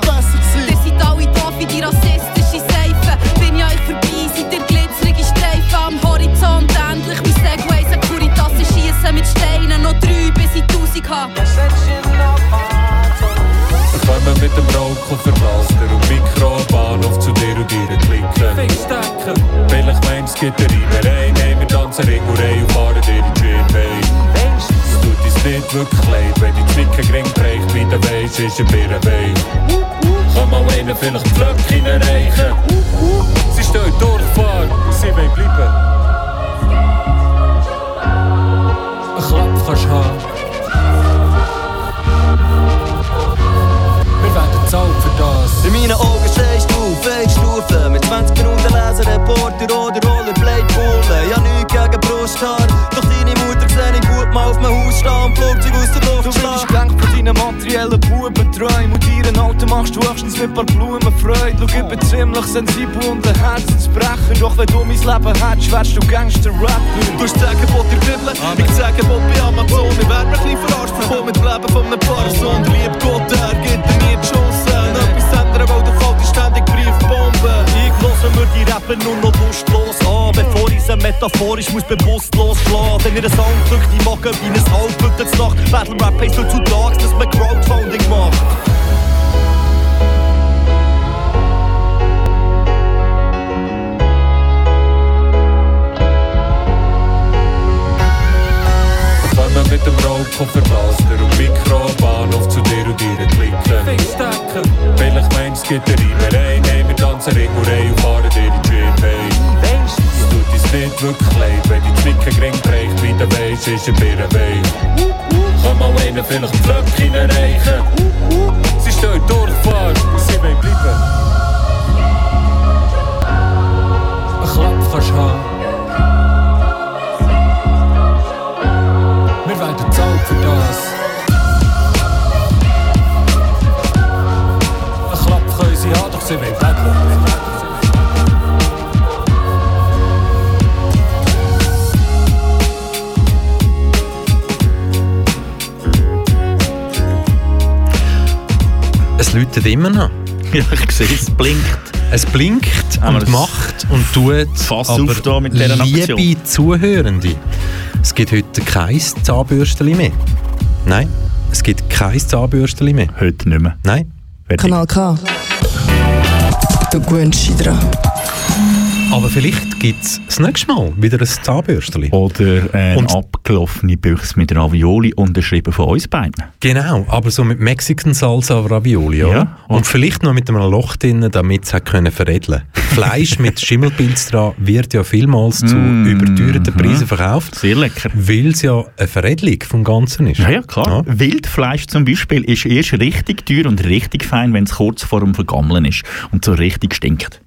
gibt eine Reimerei, nehmen Ringurei und fahren die Schwimmbei. Es tut uns nicht wirklich leid, wenn die Zwicken gering bricht, wie der Weiss ist ein Birrenwein. Kann mal einen vielleicht die Flöcke erreichen. Sie stehen Durchfahrt, sie wollen bleiben. Ein Klapp kannst du haben. Wir werden zahlt für das. In meinen Augen Reporter oder Rollerblade-Pullen Ja, nichts gegen Brusthaar Doch deine Mutter sehe ich gut mal auf dem Haus stehen und Flugzeug aus der Luft Du bist gelenkt von deinen materiellen Bubenträumen Und ihren Auto machst du höchstens mit paar Blumen Freude. Schau, ich bin ziemlich sensibel und ein Herzensbrecher. Doch wenn du mein Leben hättest, wärst du Gangster-Rapper Du hast Angebot in der Bibel, ich das Angebot bei Amazon. Ich werd mir ein bisschen verarscht, verkommen mit dem Leben von einem Parson. Der liebe Gott, er gibt dir nie die Chance. Etwas ändern, weil du kalt ständig höre Rappen nur noch lustlos. An Bevor ich sie metaphorisch muss bewusstlos schlagen Denn ihr Sound drückt die Magen wie ein halbblütendes Nacht Battle Rap heisst heutzutage, dass man Crowdfunding macht. Kommen mit dem Rollkofferblaster und Mikrobahnhof zu dir und dir klicken. Vielleicht meinst du, es gibt eine Reimerei, nehmen wir tanzen Ringurei und fahren dir in die. Es tut uns nicht wirklich leid, wenn die Zwicken gering bricht, wie der Weiss ist ein Birrenwein. Kann mal einen vielleicht die Flöcke erreichen. Sie stehen Durchfahrt, sie wollen bleiben. Ein Klapp kannst du haben. Wir werden zahlt für das. Sie wollen bleiben. Es läutet immer noch. Ja, ich sehe es, blinkt. Es blinkt Haben wir und das macht und tut. Fass aber auf da mit dieser Aktion. liebe Zuhörende, es gibt heute kein Zahnbürsteli mehr. Nein, es gibt kein Zahnbürsteli mehr. Heute nicht mehr. Nein. Kanal K. Du gewöhnst dich dran. Aber vielleicht gibt es das nächste Mal wieder ein Zahnbürsteli. Oder eine Und- abgelaufene Büchse mit Ravioli, unterschrieben von uns beiden. Genau, aber so mit Mexican Salsa Ravioli, oder? Ja. Und vielleicht noch mit einem Loch drin, damit es können veredeln Fleisch mit Schimmelpilz dran wird ja vielmals zu Mm, überteuerten Preisen verkauft. Sehr lecker. Weil es ja eine Veredelung vom Ganzen ist. Ja, ja, klar. Wildfleisch zum Beispiel ist erst richtig teuer und richtig fein, wenn es kurz vor dem Vergammeln ist und so richtig stinkt.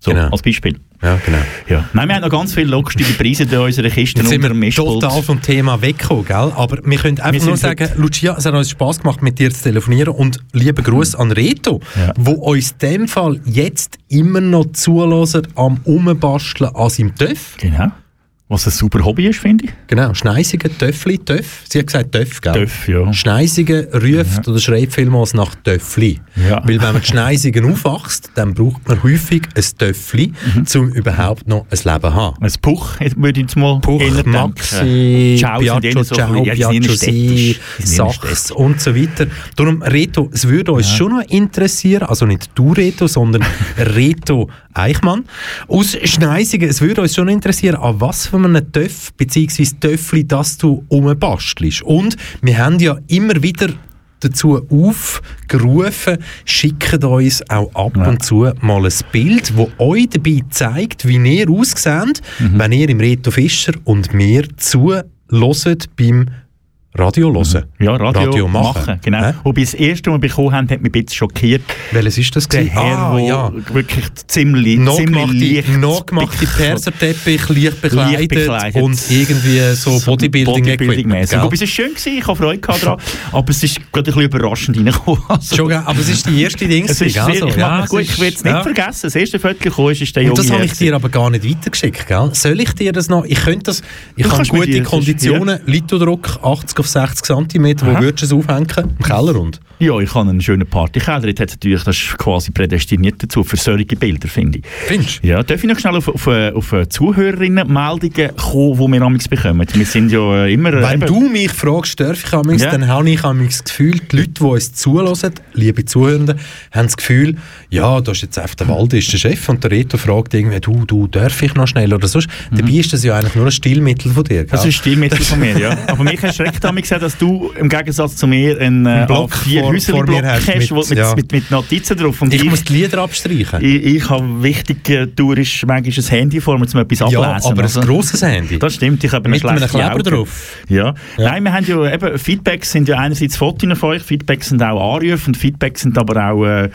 So, Genau. als Beispiel. Ja, genau. Ja. Nein, wir haben noch ganz viele lustige Preise in unserer Kiste Jetzt sind wir total vom Thema weggekommen, gell? Aber wir können einfach Wir nur sagen, Lucia, es hat uns Spass gemacht, mit dir zu telefonieren und lieben Gruß an Reto, Ja. wo uns in dem Fall jetzt immer noch zulässt am Umbasteln an seinem Töff. Genau. Was ein super Hobby ist, finde ich. Genau, Schneisigen, Töffli, Töff. Sie hat gesagt Töff, gell? Töff, ja. Schneisigen ruft oder schreit vielmals nach Töffli. Ja. Weil wenn man Schneisigen aufwachst, dann braucht man häufig ein Töffli, um überhaupt noch ein Leben zu haben. Ein Puch, würde ich jetzt mal Puch. Maxi, Ciao Piaggio, so Ciao, ja, eher Sachs und so weiter. Darum, Reto, es würde uns Ja. schon noch interessieren, also nicht du Reto, sondern Reto Eichmann. Aus Schneisigen, es würde uns schon interessieren, an was für einem Töff bzw. Töffli das du umbastelst. Und wir haben ja immer wieder dazu aufgerufen, schickt uns auch ab und zu mal ein Bild, das euch dabei zeigt, wie ihr ausseht, Mhm. wenn ihr im Reto Fischer und mir zuhört beim Radio hören. Ja, Radio, machen. machen. genau. Hä? Wobei das erste, wir bekommen haben, hat mich ein bisschen schockiert. Welches ist das? Der? Herr, ah, ja. wirklich ziemlich, ziemlich Nachgemachte, leicht nachgemachte Perserteppich, leicht bekleidet, Leicht bekleidet. und irgendwie so. Bodybuilding-mäßig. gell? Wobei es ist schön gewesen, ich habe Freude gehabt daran, aber es ist gerade ein bisschen überraschend reingekommen. Also, Schon, aber es ist die erste Dings. es ist gell? sehr, So, ich ja, gut, ich will es nicht ja. vergessen. Das erste Viertel gekommen ist, ist der Und junge das habe ich dir aber gar nicht weitergeschickt, gell? Soll ich dir das noch? Ich könnte das. Ich habe gute Konditionen, Lithodruck 80 auf 60 cm. Wo Aha. würdest du es aufhängen? Im Kellerrund. Ja, ich habe einen schönen Partykeller. Jetzt hat natürlich, das ist quasi prädestiniert dazu, für solche Bilder, finde ich. Findest Ja, darf ich noch schnell auf, auf, auf äh, Zuhörerinnen-Meldungen kommen, die wir amigs bekommen? Wir sind ja äh, immer... Äh, Wenn eben... du mich fragst, darf ich amigs, ja. dann habe ich das Gefühl, die Leute, die uns zulassen, liebe Zuhörenden, haben das Gefühl, ja, da ist jetzt auf der Wald, ist der Chef und der Reto fragt irgendwie, du, du, darf ich noch schnell oder sonst. Mhm. Dabei ist das ja eigentlich nur ein Stilmittel von dir. Gell? Das ist ein Stilmittel von mir, ja. Aber mich erschreckt amigs, dass du im Gegensatz zu mir einen, einen Block 4 Häuserli-Block hast, mit, mit, ja. mit, mit, Notizen drauf. Und ich, ich muss die Lieder abstreichen. Ich, ich habe wichtig, äh, du ist manchmal ein Handy vor mir, um etwas ablesen. Ja, aber also, ein grosses Handy. Das stimmt, ich habe mit einem Kleber Augen. drauf. Ja. ja. Nein, wir haben ja eben, Feedbacks sind ja einerseits Fotos von euch, Feedbacks sind auch Anrufe und Feedbacks sind aber auch äh,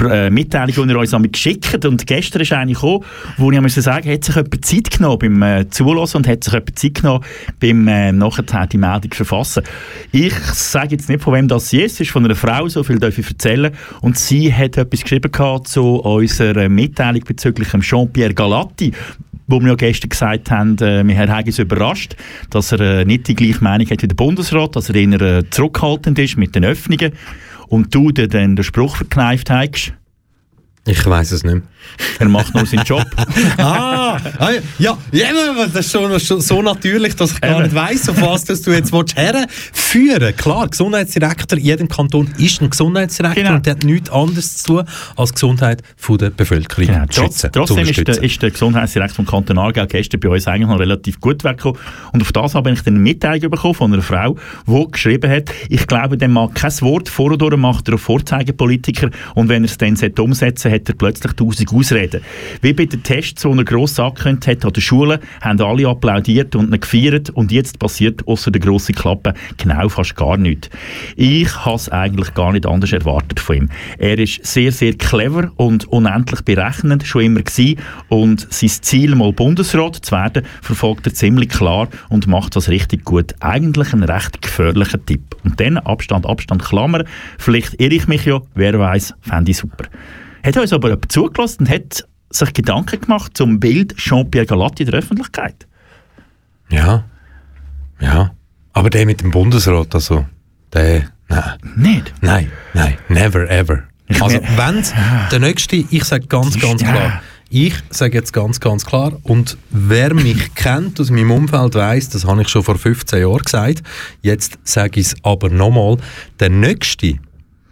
äh Mitteilungen, die ihr uns damit geschickt Und gestern ist eine gekommen, wo ich muss sagen, hat sich jemand Zeit genommen beim äh, Zulassen und hat sich jemand Zeit genommen beim äh, nachher die Meldung verfassen. Ich sage jetzt nicht, von wem das ist, ist von einer Frau, so viel darf ich erzählen. Und sie hat etwas geschrieben gehabt zu unserer Mitteilung bezüglich Jean-Pierre Galatti, wo wir ja gestern gesagt haben, äh, wir haben uns überrascht, dass er äh, nicht die gleiche Meinung hat wie der Bundesrat, dass er eher äh, zurückhaltend ist mit den Öffnungen und du dir dann den Spruch verkneift hast. Ich weiß es nicht. Er macht nur seinen Job. ah, ja, ja, das ist schon, schon so natürlich, dass ich gar nicht weiss, auf was das du jetzt willst herführen Klar, Gesundheitsdirektor in jedem Kanton ist ein Gesundheitsdirektor Genau. und der hat nichts anderes zu tun, als die Gesundheit von der Bevölkerung Genau. zu schützen, trotzdem ist der, ist der Gesundheitsdirektor vom Kanton Aargau gestern bei uns eigentlich noch relativ gut weggekommen. Und auf das habe ich dann eine Mitteilung bekommen von einer Frau, die geschrieben hat, ich glaube, der mag kein Wort vor durch macht er auf Vorzeigepolitiker und wenn er es dann sollte umsetzen hat er plötzlich tausend Ausreden. Wie bei den Tests, die er gross angekündigt hat an den Schulen, haben alle applaudiert und ihn gefeiert und jetzt passiert außer der grossen Klappe genau fast gar nichts. Ich habe es eigentlich gar nicht anders erwartet von ihm. Er ist sehr, sehr clever und unendlich berechnend, schon immer gewesen. Und sein Ziel, mal Bundesrat zu werden, verfolgt er ziemlich klar und macht das richtig gut. Eigentlich ein recht gefährlicher Tipp. Und dann Abstand, Abstand, Klammer. Vielleicht irre ich mich ja, wer weiß, fände ich super. Hat uns aber zugelassen und hat sich Gedanken gemacht zum Bild Jean-Pierre Galatti in der Öffentlichkeit. Ja, ja. Aber der mit dem Bundesrat, also, der, nein. Nicht? Nein, nein, never ever. Also, wenn der nächste, ich sage ganz, ganz klar, ich sage jetzt ganz, ganz klar, und wer mich kennt aus meinem Umfeld weiß, das habe ich schon vor 15 Jahren gesagt, jetzt sage ich es aber nochmal, der nächste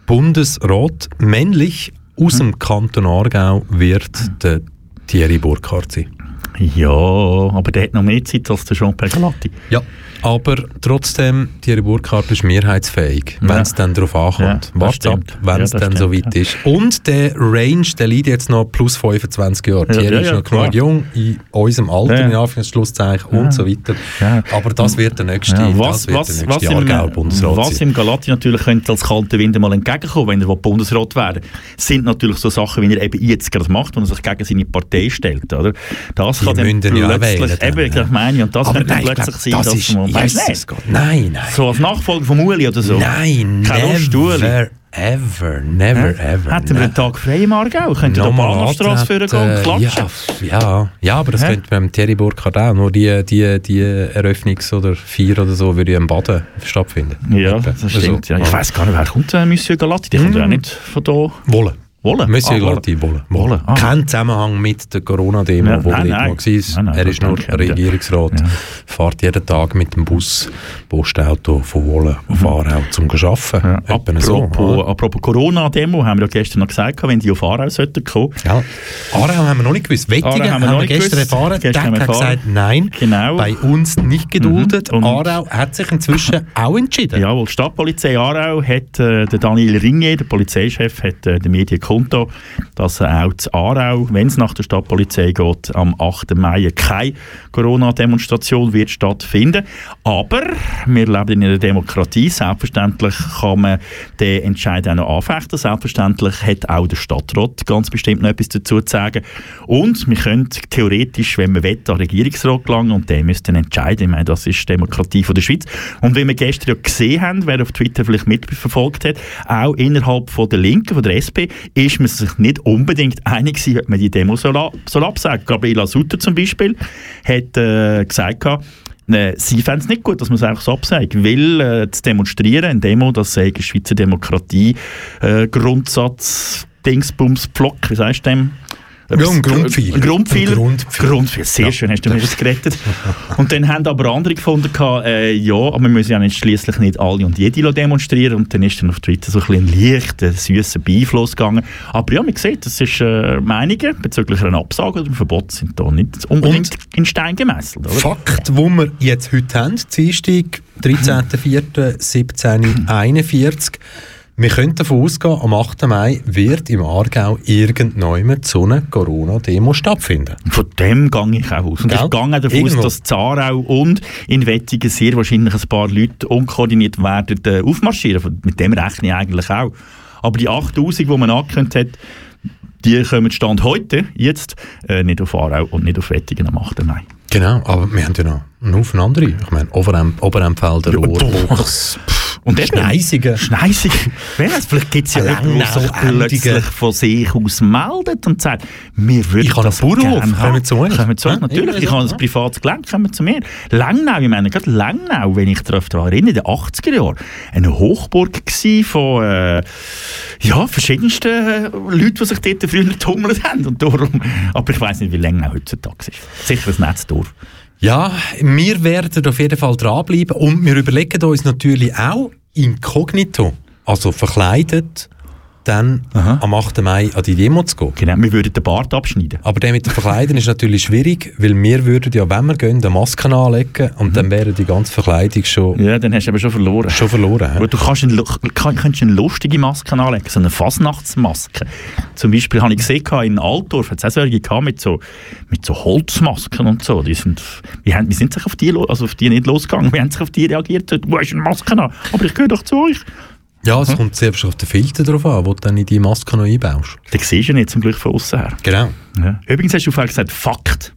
Bundesrat, männlich, aus dem Kanton Aargau, wird der Thierry Burkhardt sein. Ja, aber der hat noch mehr Zeit als der Jean-Pierre Galatti. Ja, aber trotzdem, Thierry Burkhardt ist mehrheitsfähig, wenn es dann darauf ankommt. Ja, Wart ab, wenn Ja, es das dann so stimmt, weit ja. ist. Und der Range, der liegt jetzt noch plus 25 Jahre. Ja, Thierry ja, ist ja, noch klar. jung, in unserem Alter, Ja, ja. in Anführungszeichen, Ja. und so weiter. Aber das wird der nächste, Ja, was, das was, der was, nächste im, Bundesrat was sein. im Galati natürlich könnte als kalte Winde mal entgegenkommen, wenn er Bundesrat werden sind natürlich so Sachen, wie er eben jetzt gerade macht, wenn er sich gegen seine Partei stellt. Oder? Das Die kann dann müssen ja plötzlich, wählen eben, ja. ich meine, und das Aber könnte nein, ich plötzlich glaub, sein, das dass ist- man, weißt Jesus nicht, Gott, nein, nein. so als Nachfolger von Uli oder so. Nein, Kein Lust, Uli. ever, never, ever. Hätten wir einen Tag frei im Aargau, könnte der Nochmal Bahnhofstrasse führen gehen und klatschen. Ja, ja, ja, aber das Hä? könnte beim Thierry Burkhardt auch. Nur die, die, die Eröffnungs- oder Vier oder so würde ja im Baden stattfinden. Ja, das stimmt. Ja. Ich weiss gar nicht, wer kommt äh, Monsieur Galatti? Der kommt ja auch nicht von da. Wolle. Wolle? Monsieur Ah. Galatti, Wolle. Wolle, ah. Kein Zusammenhang mit der Corona-Demo, Ja, wo er nein, nicht nein. mal war. Nein, nein, er ist nur ich, ja. Regierungsrat, fährt jeden Tag mit dem Bus, Postauto von Wolle auf Aarau zum Arbeiten. Etwa so. Apropos, apropos Corona-Demo, haben wir ja gestern noch gesagt, wenn die auf Aarau sollten kommen. Ja. Aarau haben wir noch nicht gewusst. Wettigen Aarau haben wir, noch nicht gestern gewusst. erfahren. Gestern haben wir hat erfahren. gesagt, nein, Genau. bei uns nicht geduldet. Mhm. Und- Aarau hat sich inzwischen auch entschieden. Jawohl, die Stadtpolizei Aarau hat, äh, der Daniel Ringier, der Polizeichef, hat äh, den Medien kundgetan, dass auch zu Aarau, wenn es nach der Stadtpolizei geht, am 8. Mai keine Corona-Demonstration wird stattfinden. Aber wir leben in einer Demokratie. Selbstverständlich kann man den Entscheid auch noch anfechten. Selbstverständlich hat auch der Stadtrat ganz bestimmt noch etwas dazu zu sagen. Und wir können theoretisch, wenn wir wollen, an den Regierungsrat gelangen und der müsste dann entscheiden. Ich meine, das ist Demokratie von der Schweiz. Und wie wir gestern ja gesehen haben, wer auf Twitter vielleicht mitverfolgt hat, auch innerhalb von der Linken, von der SP, ist man sich nicht unbedingt einig gewesen, ob man die Demo soll, soll absagen. Gabriela Sutter zum Beispiel hat äh, gesagt, äh, sie fänden es nicht gut, dass man es einfach so absagt, weil äh, zu demonstrieren, eine Demo, das sei Schweizer Demokratie, äh, Grundsatz, Dingsbums, Pflock, wie sagst du dem? Ja, ein Grundpfeiler. Grundpfeiler. Grundpfeiler. Grundpfeiler. Sehr Ja. schön, hast du mir das gerettet. Und dann haben aber andere gefunden, äh, ja, aber wir müssen ja nicht schliesslich nicht alle und jede demonstrieren. Und dann ist dann auf Twitter so ein bisschen leichter, süßer Beifluss gegangen. Aber ja, man sieht, das ist äh, Meinungen bezüglich einer Absage oder einem Verbot sind da nicht unbedingt in Stein gemesselt. Oder? Fakt, wo wir jetzt heute haben, Dienstag, 13.04.1741. Wir können davon ausgehen, am 8. Mai wird im Aargau irgendjemand so eine Corona-Demo stattfinden. Von dem gehe ich auch aus. Und Gell? ich gehe davon Irgendwo. aus, dass Zarau und in Wettigen sehr wahrscheinlich ein paar Leute unkoordiniert werden äh, aufmarschieren. Mit dem rechne ich eigentlich auch. Aber die 8000, die man angekündigt hat, die kommen Stand heute, jetzt, äh, nicht auf Aarau und nicht auf Wettigen am 8. Mai. Genau, aber wir haben ja noch einen Haufen andere. Ich meine, Oberem, Oberempfelder, Rohrbruchs, Und eben, Schneisigen. Schneisigen. Wer weiß, vielleicht gibt es ja jemanden, der sich plötzlich von sich aus meldet und sagt, wir würden Ich habe das einen Bauernhof, kommen zu uns. Kommen zu Ja, natürlich. Ich habe ein privates Gelände, kommen zu mir. Langnau, ich meine, gerade Langnau, wenn ich daran erinnere, in den 80er Jahren, eine Hochburg von äh, ja, verschiedensten äh, Leuten, die sich dort früher getummelt haben. Und darum, aber ich weiß nicht, wie Langnau heutzutage ist. Sicher ein Netzdorf. Ja, wir werden auf jeden Fall dranbleiben und wir überlegen uns natürlich auch inkognito, also verkleidet, dann am 8. Mai an die Demo zu gehen. Genau, wir würden den Bart abschneiden. Aber der mit dem Verkleiden ist natürlich schwierig, weil wir würden ja, wenn wir gehen, eine Maske anlegen und dann wäre die ganze Verkleidung schon, Ja, dann hast du aber schon verloren. schon verloren. Aber du kannst eine, lu- kann, könntest eine lustige Maske anlegen, so eine Fasnachtsmaske. Zum Beispiel habe ich gesehen, in Altdorf hat es auch solche mit so, mit so Holzmasken und so. Die sind, wie, haben, wie sind sich auf die, also auf die nicht losgegangen? Wie haben sich auf die reagiert? Du hast eine Maske an, aber ich gehöre doch zu euch. Ja, es kommt selbst auf den Filter drauf an, wo du dann in die Maske noch einbaust. Den siehst du nicht zum Glück von außen her. Genau. Ja. Übrigens hast du vorher gesagt, Fakt.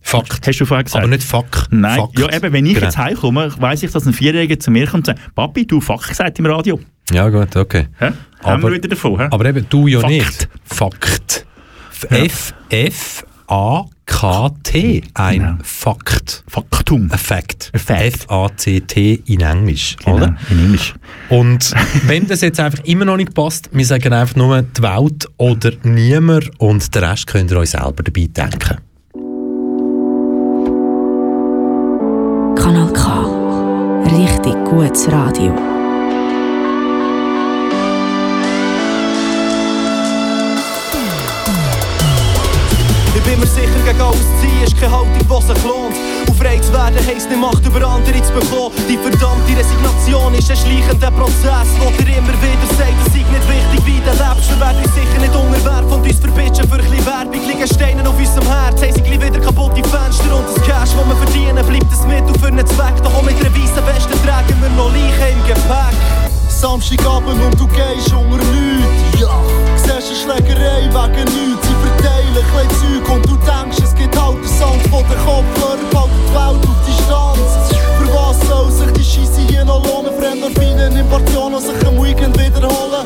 Fakt. Hast du vorher gesagt? Aber nicht Fakt. Nein, Fakt. ja eben, wenn ich Genau. jetzt heimkomme, weiss ich, dass ein Vierjähriger zu mir kommt und sagt, Papi, du Fakt gesagt im Radio. Ja gut, okay. Hä? Haben wir wieder davon, hä? Aber eben, du ja Fakt. nicht. Fakt. F, F, A, K, T. Ein Genau. Fakt. Faktum. Ein Fact. In Englisch. Genau, Oder? in Englisch. Und wenn das jetzt einfach immer noch nicht passt, wir sagen einfach nur die Welt oder niemand und den Rest könnt ihr euch selber dabei denken. Kanal K. Richtig gutes Radio. Gegen alles ziehen ist keine Haltung, die sich lohnt. Und frei zu werden heisst nicht Macht über andere zu bekommen. Die verdammte Resignation ist ein schleichender Prozess, wo dir immer wieder sagt, es sei nicht wichtig, wie du lebst. Wir werden sicher nicht unterwerfen und uns verbitschen für ein bisschen Werbung. Liegen Steine auf unserem Herz, haben sie gleich wieder kaputte Fenster und das Cash, das wir verdienen, bleibt es mit und für einen Zweck. Doch auch mit einer weißen Weste tragen wir noch Leichen im Gepäck. Samstagabend und du gehst unter nichts. Ja. Siehst eine Schlägerei wegen nichts. Sie verteilen Zeug und du denkst, es gibt halt den Sound von den Kopfhörern, bald die Welt auf Distanz. Für was soll sich die Scheisse hier noch lohnen? Fremdorphinen in Portionen sich am Weekend wiederholen.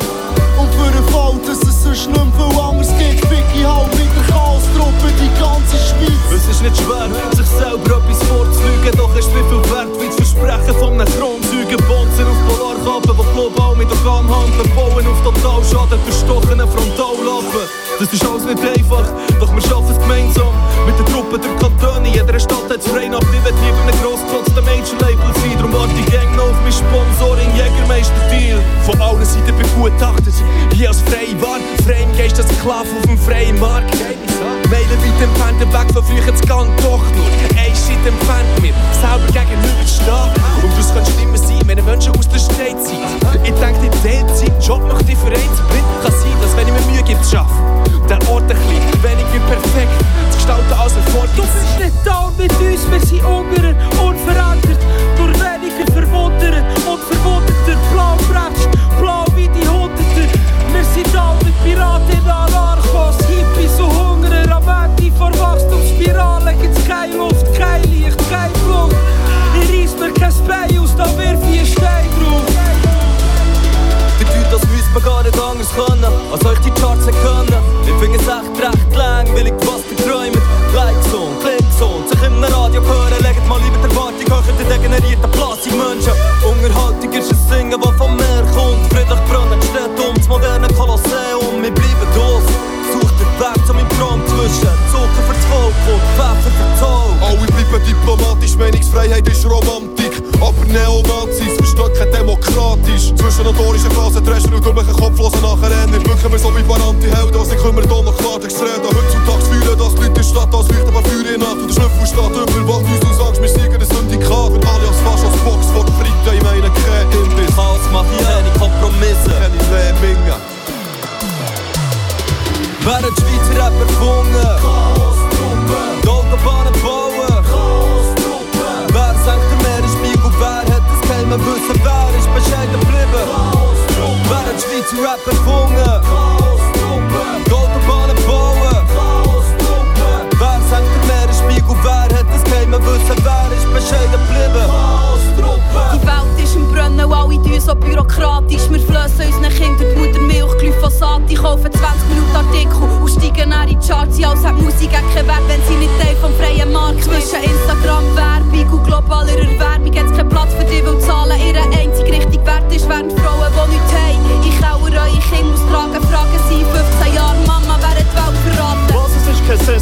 Und für den Fall, dass es sonst nicht mehr viel anders gibt, ich halt wieder Chaos-Truppe die ganze Schweiz. Es ist nicht schwer, sich selber etwas vorzulügen, doch ist wie viel wert wie das Versprechen von einem Kronzeugen. Bonzen auf Polarkappen, die global mit Organ handeln, bauen auf Totalschaden, verstochenen Frontallappen. Das ist alles nicht einfach, doch wir schaffen es gemeinsam. Mit den Truppen der Kantone, in jeder Stadt hat es frei nach Ich will lieber einen gross trotzdem Major-Label sein, darum warte ich gang noch auf mein Sponsoring Jägermeister-Deal. Von allen Seiten begutachtet, hier als freie Ware, frei im Geist als Sklave auf dem freien Markt. Meilen weit entfernt, Weg von früher zu Gang, doch nur ein Shit entfernt mir, selber gegenüber stehen. Und das kann schlimmer sein, wenn Menschen aus der Stadt sind. Ich denke, die Teilzeit, Job macht Differenz, blind kann sein, dass wenn ich mir Mühe gebe, zu schaffen, der Ort ein bisschen weniger perfekt zu gestalten als ein Du bist nicht da mit uns, wir sind ungerer, unverändert, nur weniger verwundert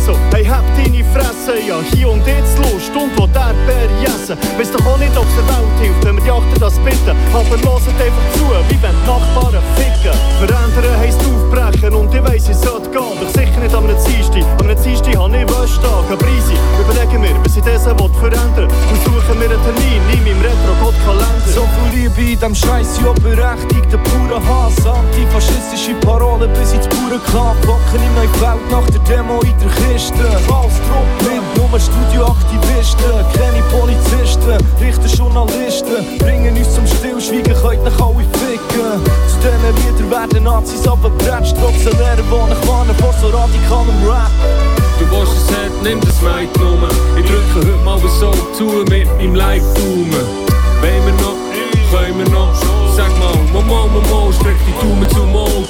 Saison, hey, hab deine Fresse, ja, hier und jetzt Lust und wo der Bär jessen. Weiss doch auch nicht, ob's der Welt hilft, wenn wir die achten das bitten, aber loset einfach zu, wie wenn die Nachbarn ficken. Verändern heisst aufbrechen und ich weiss, ich sollte gehen, doch sicher nicht am Dienstag. Am Dienstag habe ich Wäschtag, aber easy, überlegen wir, was ich diesen will verändern und suchen wir einen Termin in meinem Retro-Gott-Kalender. So viel Liebe in dem Scheiß, ja berechtigt, der pure Hass. Antifaschistische Parolen bis ins pure Klapp. Wacken im Neufeld nach der Demo in der Kiste. Falstrupp mit nur Studioaktivisten. Keine Polizisten, Richter, Journalisten. Bringen uns zum Stillschweigen, könnt nach alle ficken. Zu diesen Liedern werden Nazis abgebretscht. Trotzdem lernen, wo ich warne vor so radikalem Rap. Du willst es hat, nimm das Mic nur. Ich drücke heute mal so zu mit meinem Live-Daumen. Wollen wir noch? Können wir noch? Sag mal, Mama, Mama, streck die Daumen Mond.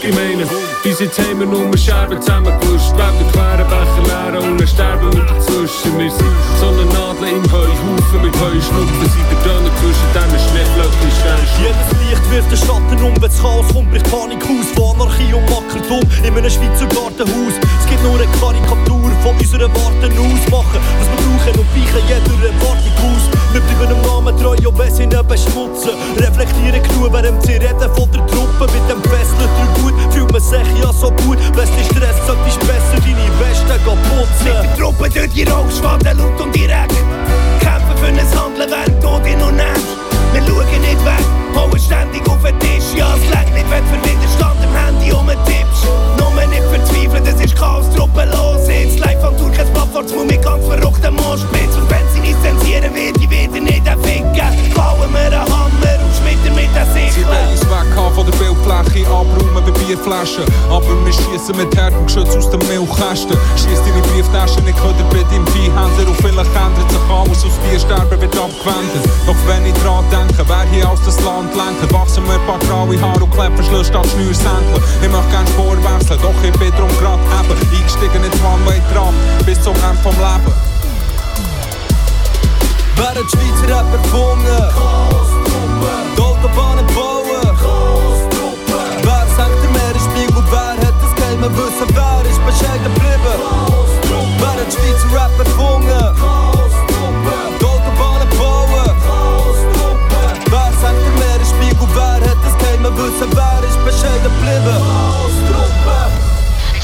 Ich meine, bis haben wir nur Scherben zusammengewusst. Web den queren Becher leeren und dann sterben dazwischen. Wir sind so eine Nadel im Heuhaufen mit Heuschnupfen. Sind der Döner zwischen diesen Schneeflöcken stehst. Jedes Licht wirft den Schatten um, wenn Chaos kommt, bricht Panik aus. Von Anarchie und Mackertum in einem Schweizer Gartenhaus. Es gibt nur eine Karikatur von unserer Warten ausmachen. Was wir brauchen und weichen jeder Erwartung aus. Wir bleiben dem Namen treu, wenn sie ihn beschmutzen. Reflektieren genug, während sie reden von der Truppe. Mit dem Fesseln Gut fühlt man sich ja so gut. Wenn du Stress solltest besser deine Weste putzen. Der Truppe durch die Rauchschwaden laut und direkt. Kämpfen für ein Handeln, während du dich noch nimmst. Wir schauen nicht weg, hauen ständig auf den Tisch. Ja, es legt nicht, wenn du für Widerstand im Handy rumtippst. Nur nicht verzweifeln, das ist Chaos-Truppe los. Jetzt live am Tour, kein Plattform, muss mit ganz verrückten Moschpitz. Und wenn sie nicht zensieren wird, die wieder nicht ficken. Bauen wir einen Hammer und Bierflaschen. Aber wir schießen mit hartem Geschütz aus den Milchkästen. Schießt deine Brieftaschen nicht köder bei deinem Viehhändler. Und vielleicht ändert sich alles, aus Tiersterben wird abgewendet. Doch wenn ich dran denke, wer hier aus das Land lenkt, wachsen mir ein paar graue Haare und Klettverschluss statt Schnürsenkel. Ich möchte gerne Spur wechseln, doch ich bin drum grad eben eingestiegen ins One-Way-Trap bis zum Ende vom Leben. Während die Schweizer Rapper gefunden. Die Autobahnen bauen. Wissen? Wer ist bescheiden geblieben? Während die Schweizer Rapper gefunden. Die Autobahnen bauen. Wer senkt den Meeresspiegel? Wer hat das geheime Wissen? Wer ist bescheiden geblieben?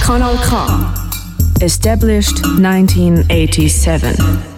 Kanal K. Established 1987.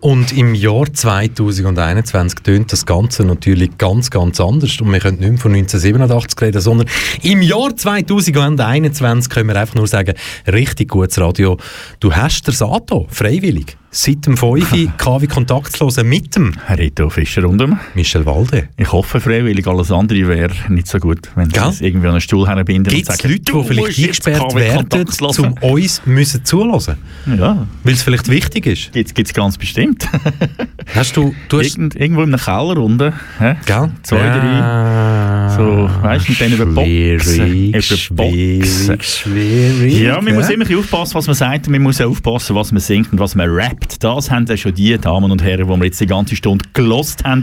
Und im Jahr 2021 tönt das Ganze natürlich ganz, ganz anders. Und wir können nicht mehr von 1987 reden, sondern im Jahr 2021 können wir einfach nur sagen, richtig gutes Radio. Du hast der Sato, freiwillig. Seit dem 5. KW kontaktlos mit dem Reto Fischer und dem Michel Walde. Ich hoffe freiwillig, alles andere wäre nicht so gut, wenn sie es irgendwie an einen Stuhl herbinden und Gibt es sagen, Leute, die vielleicht eingesperrt KW werden, um uns müssen zuhören Ja. Weil es vielleicht wichtig ist? Gibt es ganz bestimmt. Hast du... du hast Irgend, irgendwo in einer Keller unten. hä? Gell? Zwei, Ja. drei. So, weißt du, und dann über Boxen. Schwierig, Über Boxen. schwierig. Ja, man ja. muss immer aufpassen, was man sagt und man muss auch aufpassen, was man singt und was man rappt. Das haben dann schon die Damen und Herren, die wir jetzt die ganze Stunde gelost haben,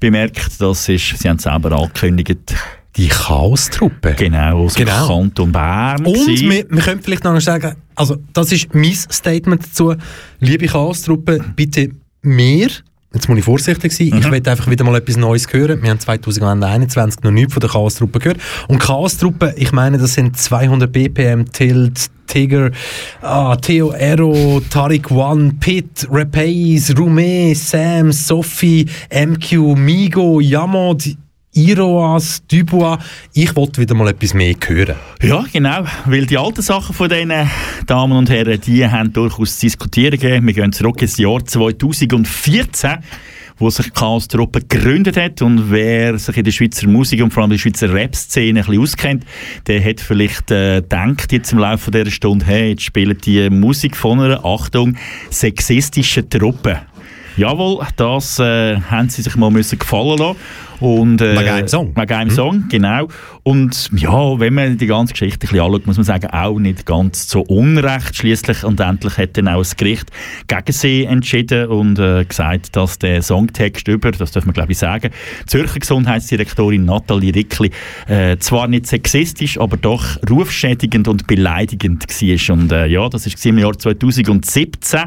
bemerkt. Das ist, sie haben es selber angekündigt, die Chaos-Truppe. Genau, aus dem Kanton Bern. Und gewesen. wir, wir können vielleicht noch sagen, also das ist mein Statement dazu. Liebe Chaos-Truppe, bitte mehr, jetzt muss ich vorsichtig sein, ich Mhm. will einfach wieder mal etwas Neues hören. Wir haben 2021 noch nichts von der Chaos-Truppe gehört. Und Chaos-Truppe, ich meine, das sind 200 BPM, Tilt, Tigger, ah, Theo Ero, Tariq One, Pitt, Rapace, Rumé, Sam, Sophie, MQ, Migo, Yamod, Iroas, Dubois. Ich wollte wieder mal etwas mehr hören. Ja, genau, weil die alten Sachen von diesen Damen und Herren, die haben durchaus zu diskutieren gegeben. Wir gehen zurück ins Jahr 2014 wo sich die Chaos-Truppe gegründet hat und wer sich in der Schweizer Musik und vor allem in der Schweizer Rap-Szene ein bisschen auskennt, der hat vielleicht äh, gedacht jetzt im Laufe dieser Stunde, hey, jetzt spielt die Musik von einer, Achtung, sexistischen Truppe. Jawohl, das äh, haben sie sich mal müssen gefallen lassen. Und, äh, Wegen einem Song. Wegen einem Song, genau. Und ja, wenn man die ganze Geschichte ein bisschen anschaut, muss man sagen, auch nicht ganz so unrecht. Schließlich und endlich hat dann auch das Gericht gegen sie entschieden und äh, gesagt, dass der Songtext über, das darf man glaube ich sagen, Zürcher Gesundheitsdirektorin Nathalie Rickli äh, zwar nicht sexistisch, aber doch rufschädigend und beleidigend war. Und äh, ja, das war im Jahr 2017.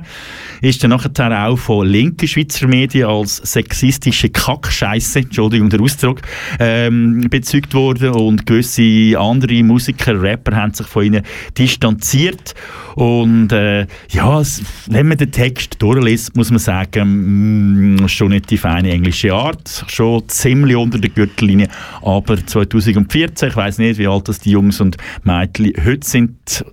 Ist dann nachher auch von linken Schweizer Medien als sexistische Kackscheiße, Entschuldigung der Ausdruck, ähm, bezeugt worden und gewisse andere Musiker, Rapper haben sich von ihnen distanziert. Und äh, ja, wenn man den Text durchliest, muss man sagen, mh, schon nicht die feine englische Art, schon ziemlich unter der Gürtellinie, aber 2014, ich weiß nicht, wie alt das die Jungs und Mädchen heute sind,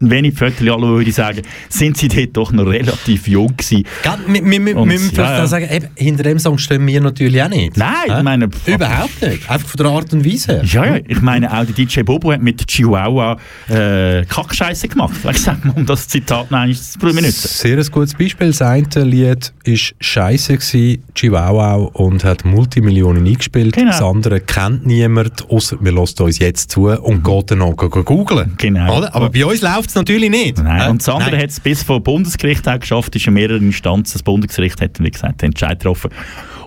wenn ich Fotos anschaue, würde ich sagen, sind sie dort doch noch relativ jung gewesen. Wir, wir, wir Und- müssen vielleicht ja, ja. sagen, eben, hinter dem Song stehen wir natürlich auch nicht. Nein, Hä? ich meine... Überhaupt nicht. Einfach von der Art und Weise her. Ja, ja, ich meine, auch der DJ Bobo hat mit Chihuahua äh, Kackscheiße gemacht. Ich sag mal, um das Zitat nein, das benutzen. Sehr ein gutes Beispiel. Das eine Lied war scheiße, gewesen, Chihuahua, und hat Multimillionen eingespielt. Genau. Das andere kennt niemand, außer wir lassen uns jetzt zu und geht dann noch go- go googeln. Genau. Oder? Aber bei uns läuft es natürlich nicht. Nein, Hä? und das andere hat es bis vor Bundesgericht auch geschafft, ist in mehreren Instanzen. Das Bundesgericht hat, wie gesagt, den Entscheid getroffen.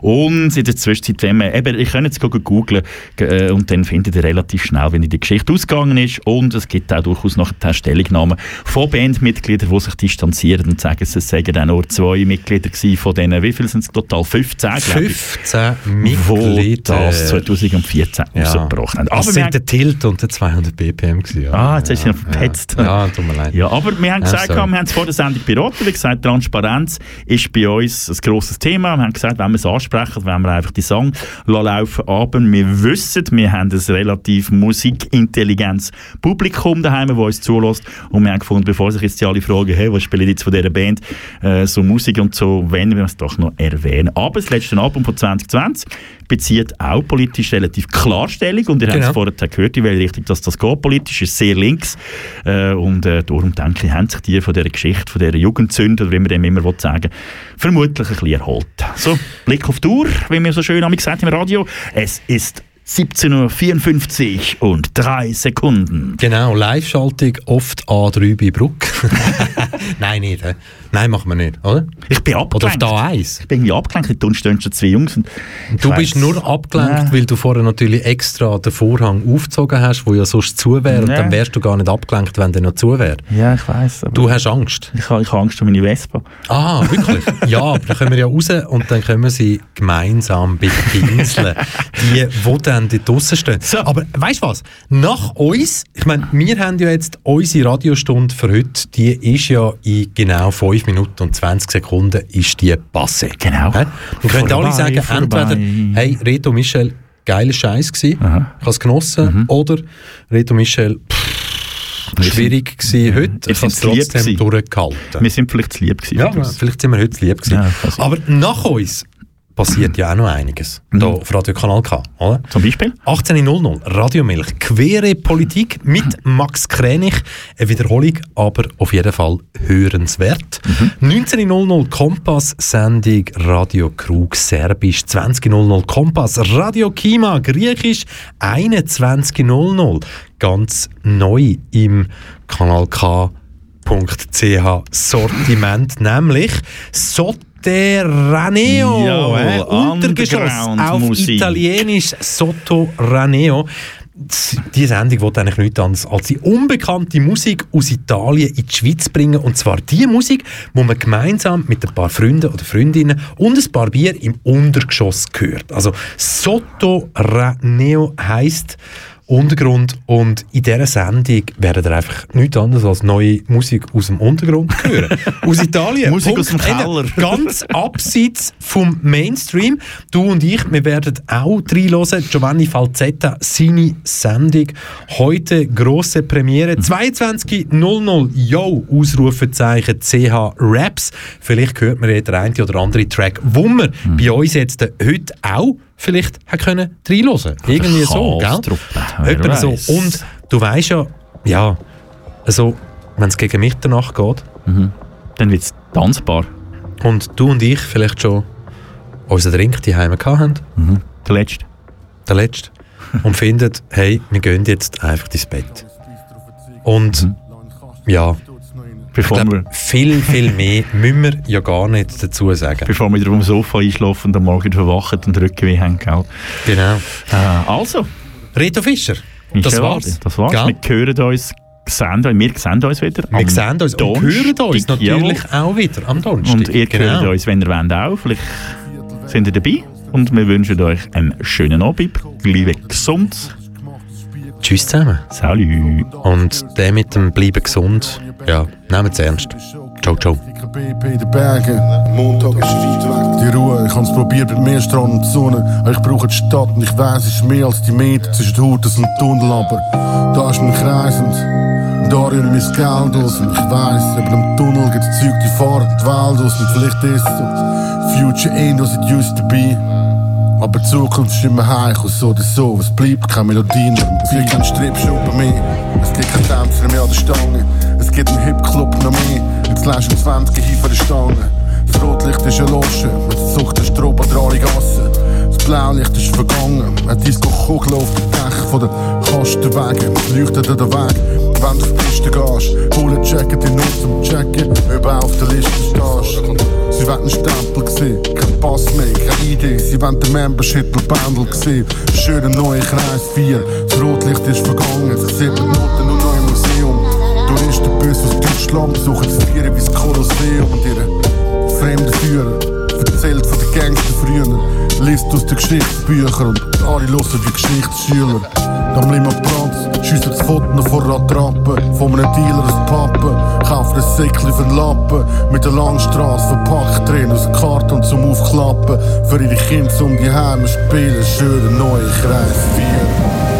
Und in der Zwischenzeit, wenn man, eben, ich kann jetzt googeln äh, und dann findet ihr relativ schnell, wenn die Geschichte ausgegangen ist. Und es gibt auch durchaus noch Stellungnahmen von Bandmitgliedern, die sich distanzieren und sagen, es seien auch nur zwei Mitglieder gewesen von denen, wie viel sind es total? 15, glaube ich. 15 Wo Mitglieder. das 2014 Ja. rausgebracht haben. Das Aber wir sind der Tilt und der 200 BPM gewesen. Ja. Ah, jetzt hast du ihn verpetzt. Ja, ja tut mir leid. Ja, aber wir haben Ja, gesagt, sorry. wir haben es vor der Sendung beraten. Wie gesagt, Transparenz ist bei uns ein grosses Thema. Wir haben gesagt, wenn wir es ansprechen, wenn wir einfach die Song laufen aber wir wissen, wir haben ein relativ musikintelligentes Publikum daheim, das uns zulässt. Und wir haben gefunden, bevor sich jetzt die alle fragen, hey, was spielen jetzt von dieser Band, äh, so Musik und so, wenn wir es doch noch erwähnen. Aber das letzte Album von 2020 bezieht auch politisch relativ klar Stellung und ihr habt Genau. es vorher gehört, in welche Richtung das, das geht. Politisch ist sehr links äh, und äh, darum denke ich, haben sich die von dieser Geschichte, von dieser Jugendzünde, oder wie man dem immer will sagen vermutlich ein bisschen erholt. So, Blick auf Uhr, wie wir so schön haben gesagt im Radio. Es ist 17.54 Uhr und drei Sekunden. Genau, Live-Schaltung oft A3 bei Bruck. Nein, nicht. hä? Nein, machen wir nicht, oder? Ich bin Oder auf abgelenkt. da 1. Ich bin irgendwie abgelenkt, da stehen schon zwei Jungs. Und Du weiss- bist nur abgelenkt, Ja. weil du vorher natürlich extra den Vorhang aufgezogen hast, wo ja sonst zu wäre. Und Ja. dann wärst du gar nicht abgelenkt, wenn der noch zu wäre. Ja, ich weiß. Du hast Angst. Ich habe, ich habe Angst um meine Vespa. Ah, wirklich? ja, aber dann können wir ja raus und dann können wir sie gemeinsam bepinseln. die, die dann dort draussen stehen. Aber weißt du was? Nach uns, ich meine, wir haben ja jetzt unsere Radiostunde für heute, die ist ja in genau 5 Minuten und 20 Sekunden ist die passé. Genau. Dann können alle sagen, vorbei. entweder, hey, Reto Michel, geiler Scheiß gewesen, ich habe es genossen, Mhm. oder Reto Michel, pff, schwierig gewesen heute, Wir ich habe es trotzdem gewesen. durchgehalten. Wir sind vielleicht zu lieb gewesen. Ja, vielleicht sind wir heute zu lieb gewesen. Ja. Aber nach uns passiert ja auch noch einiges. Hier auf Radio Kanal K. Oder? Mhm. Zum Beispiel? 18.00 Radiomilch. Quere Politik mit Max Krenich. Eine Wiederholung, aber auf jeden Fall hörenswert. Mhm. 19.00 Kompass Sendung Radio Krug Serbisch. 20.00 Kompass Radio Kima Griechisch. 21.00 ganz neu im Kanal K. .ch Sortiment, nämlich so Sotterraneo. Jawohl, äh, Untergeschoss auf Underground-Musik. Italienisch Sotterraneo. Die Sendung will eigentlich nichts anderes als die unbekannte Musik aus Italien in die Schweiz bringen. Und zwar die Musik, wo man gemeinsam mit ein paar Freunden oder Freundinnen und ein paar Bier im Untergeschoss hört. Also Sotterraneo heisst Untergrund und in dieser Sendung werdet ihr einfach nichts anderes als neue Musik aus dem Untergrund hören. aus Italien. Musik aus dem Keller. Ganz abseits vom Mainstream. Du und ich, wir werden auch reinhören. Giovanni Falzetta, seine Sendung. Heute grosse Premiere. 22.00 Yo, Ausrufezeichen CH Raps. Vielleicht hört man ja den einen oder anderen Track, wo wir bei uns jetzt heute auch vielleicht können reinhören. Irgendwie so, gell? Etwa so. Und du weißt ja, ja, also, wenn es gegen Mitternacht geht, dann wird es tanzbar. Und du und ich vielleicht schon unseren Drink die Heime haben. Der letzte. Der letzte. und finden, hey, wir gehen jetzt einfach ins Bett. Und ja, Bevor ich glaub, viel, viel mehr müssen wir ja gar nicht dazu sagen. Bevor wir wieder auf dem Sofa einschlafen und am Morgen verwachen und Rückenweh haben, gell? Genau. Äh, also. Reto Fischer, das war's. Das war's. Gell? Wir hören uns, sehen uns, wir sehen uns wieder. Wir sehen uns und hören uns natürlich auch wieder am Donnerstag. Und ihr Genau. hört uns, wenn ihr wollt, auch. Vielleicht sind ihr dabei. Und wir wünschen euch einen schönen Abend. Bleibt gesund. Tschüss zusammen. Salut. Und der mit dem Bleiben gesund, ja, nehmt es ernst. Ciao, ciao. In den Bergen. Montag ist weit weg. Die Ruhe, ich hab's probiert mit mehr Strand und Sonne. Ich brauche die Stadt und ich weiß, es ist mehr als die Meter zwischen Hutes und Tunnel. Aber da ist mein kreisend. Und da rühre ich mein Geld aus. Und ich weiss, über dem Tunnel gibt's Zeug, die fahren die Welt aus. Und vielleicht ist es so. Future ain't as it used to be. Aber die Zukunft ist immer heich und so oder so. Es bleibt keine Melodie mehr. Es gibt keinen Stripshow bei mir. Es gibt keinen Tänzer mehr an der Stange. Es gibt einen Hip-Club noch mehr. Jetzt lässt du 20 hin von der Stange. Das Rotlicht ist erloschen. Jetzt sucht der Stroh an alle Gassen. Das Blaulicht ist vergangen. Ein Disco-Kugel auf dem Dach von den Kastenwagen. Es leuchtet an der Weg. Wenn du auf die Piste gehst, einen Jacket in nur zum Checken, ob auf der Liste stehst. Sie wollen einen Stempel sehen, kein Pass mehr, keine Idee. Sie wollen den Membership Bändel sehen. Schöner neuer Kreis 4, das Rotlicht ist vergangen. Sie die Noten noch im Museum. Touristenbus aus Deutschland besuchen das Vieren wie das Kolosseum. Und ihre fremden Führer erzählt von den Gangster früher. Liest aus den Geschichtsbüchern und alle hören wie Geschichtsschüler. Dann bleiben wir schiessen das Foto vor Attrappe. Von einem Dealer ein Pappen, kaufen ein Säckchen für Lappen. Mit der Langstrasse verpackt drin aus Karton zum Aufklappen. Für ihre Kinder um die Heime spielen, schöne neue Kreis 4.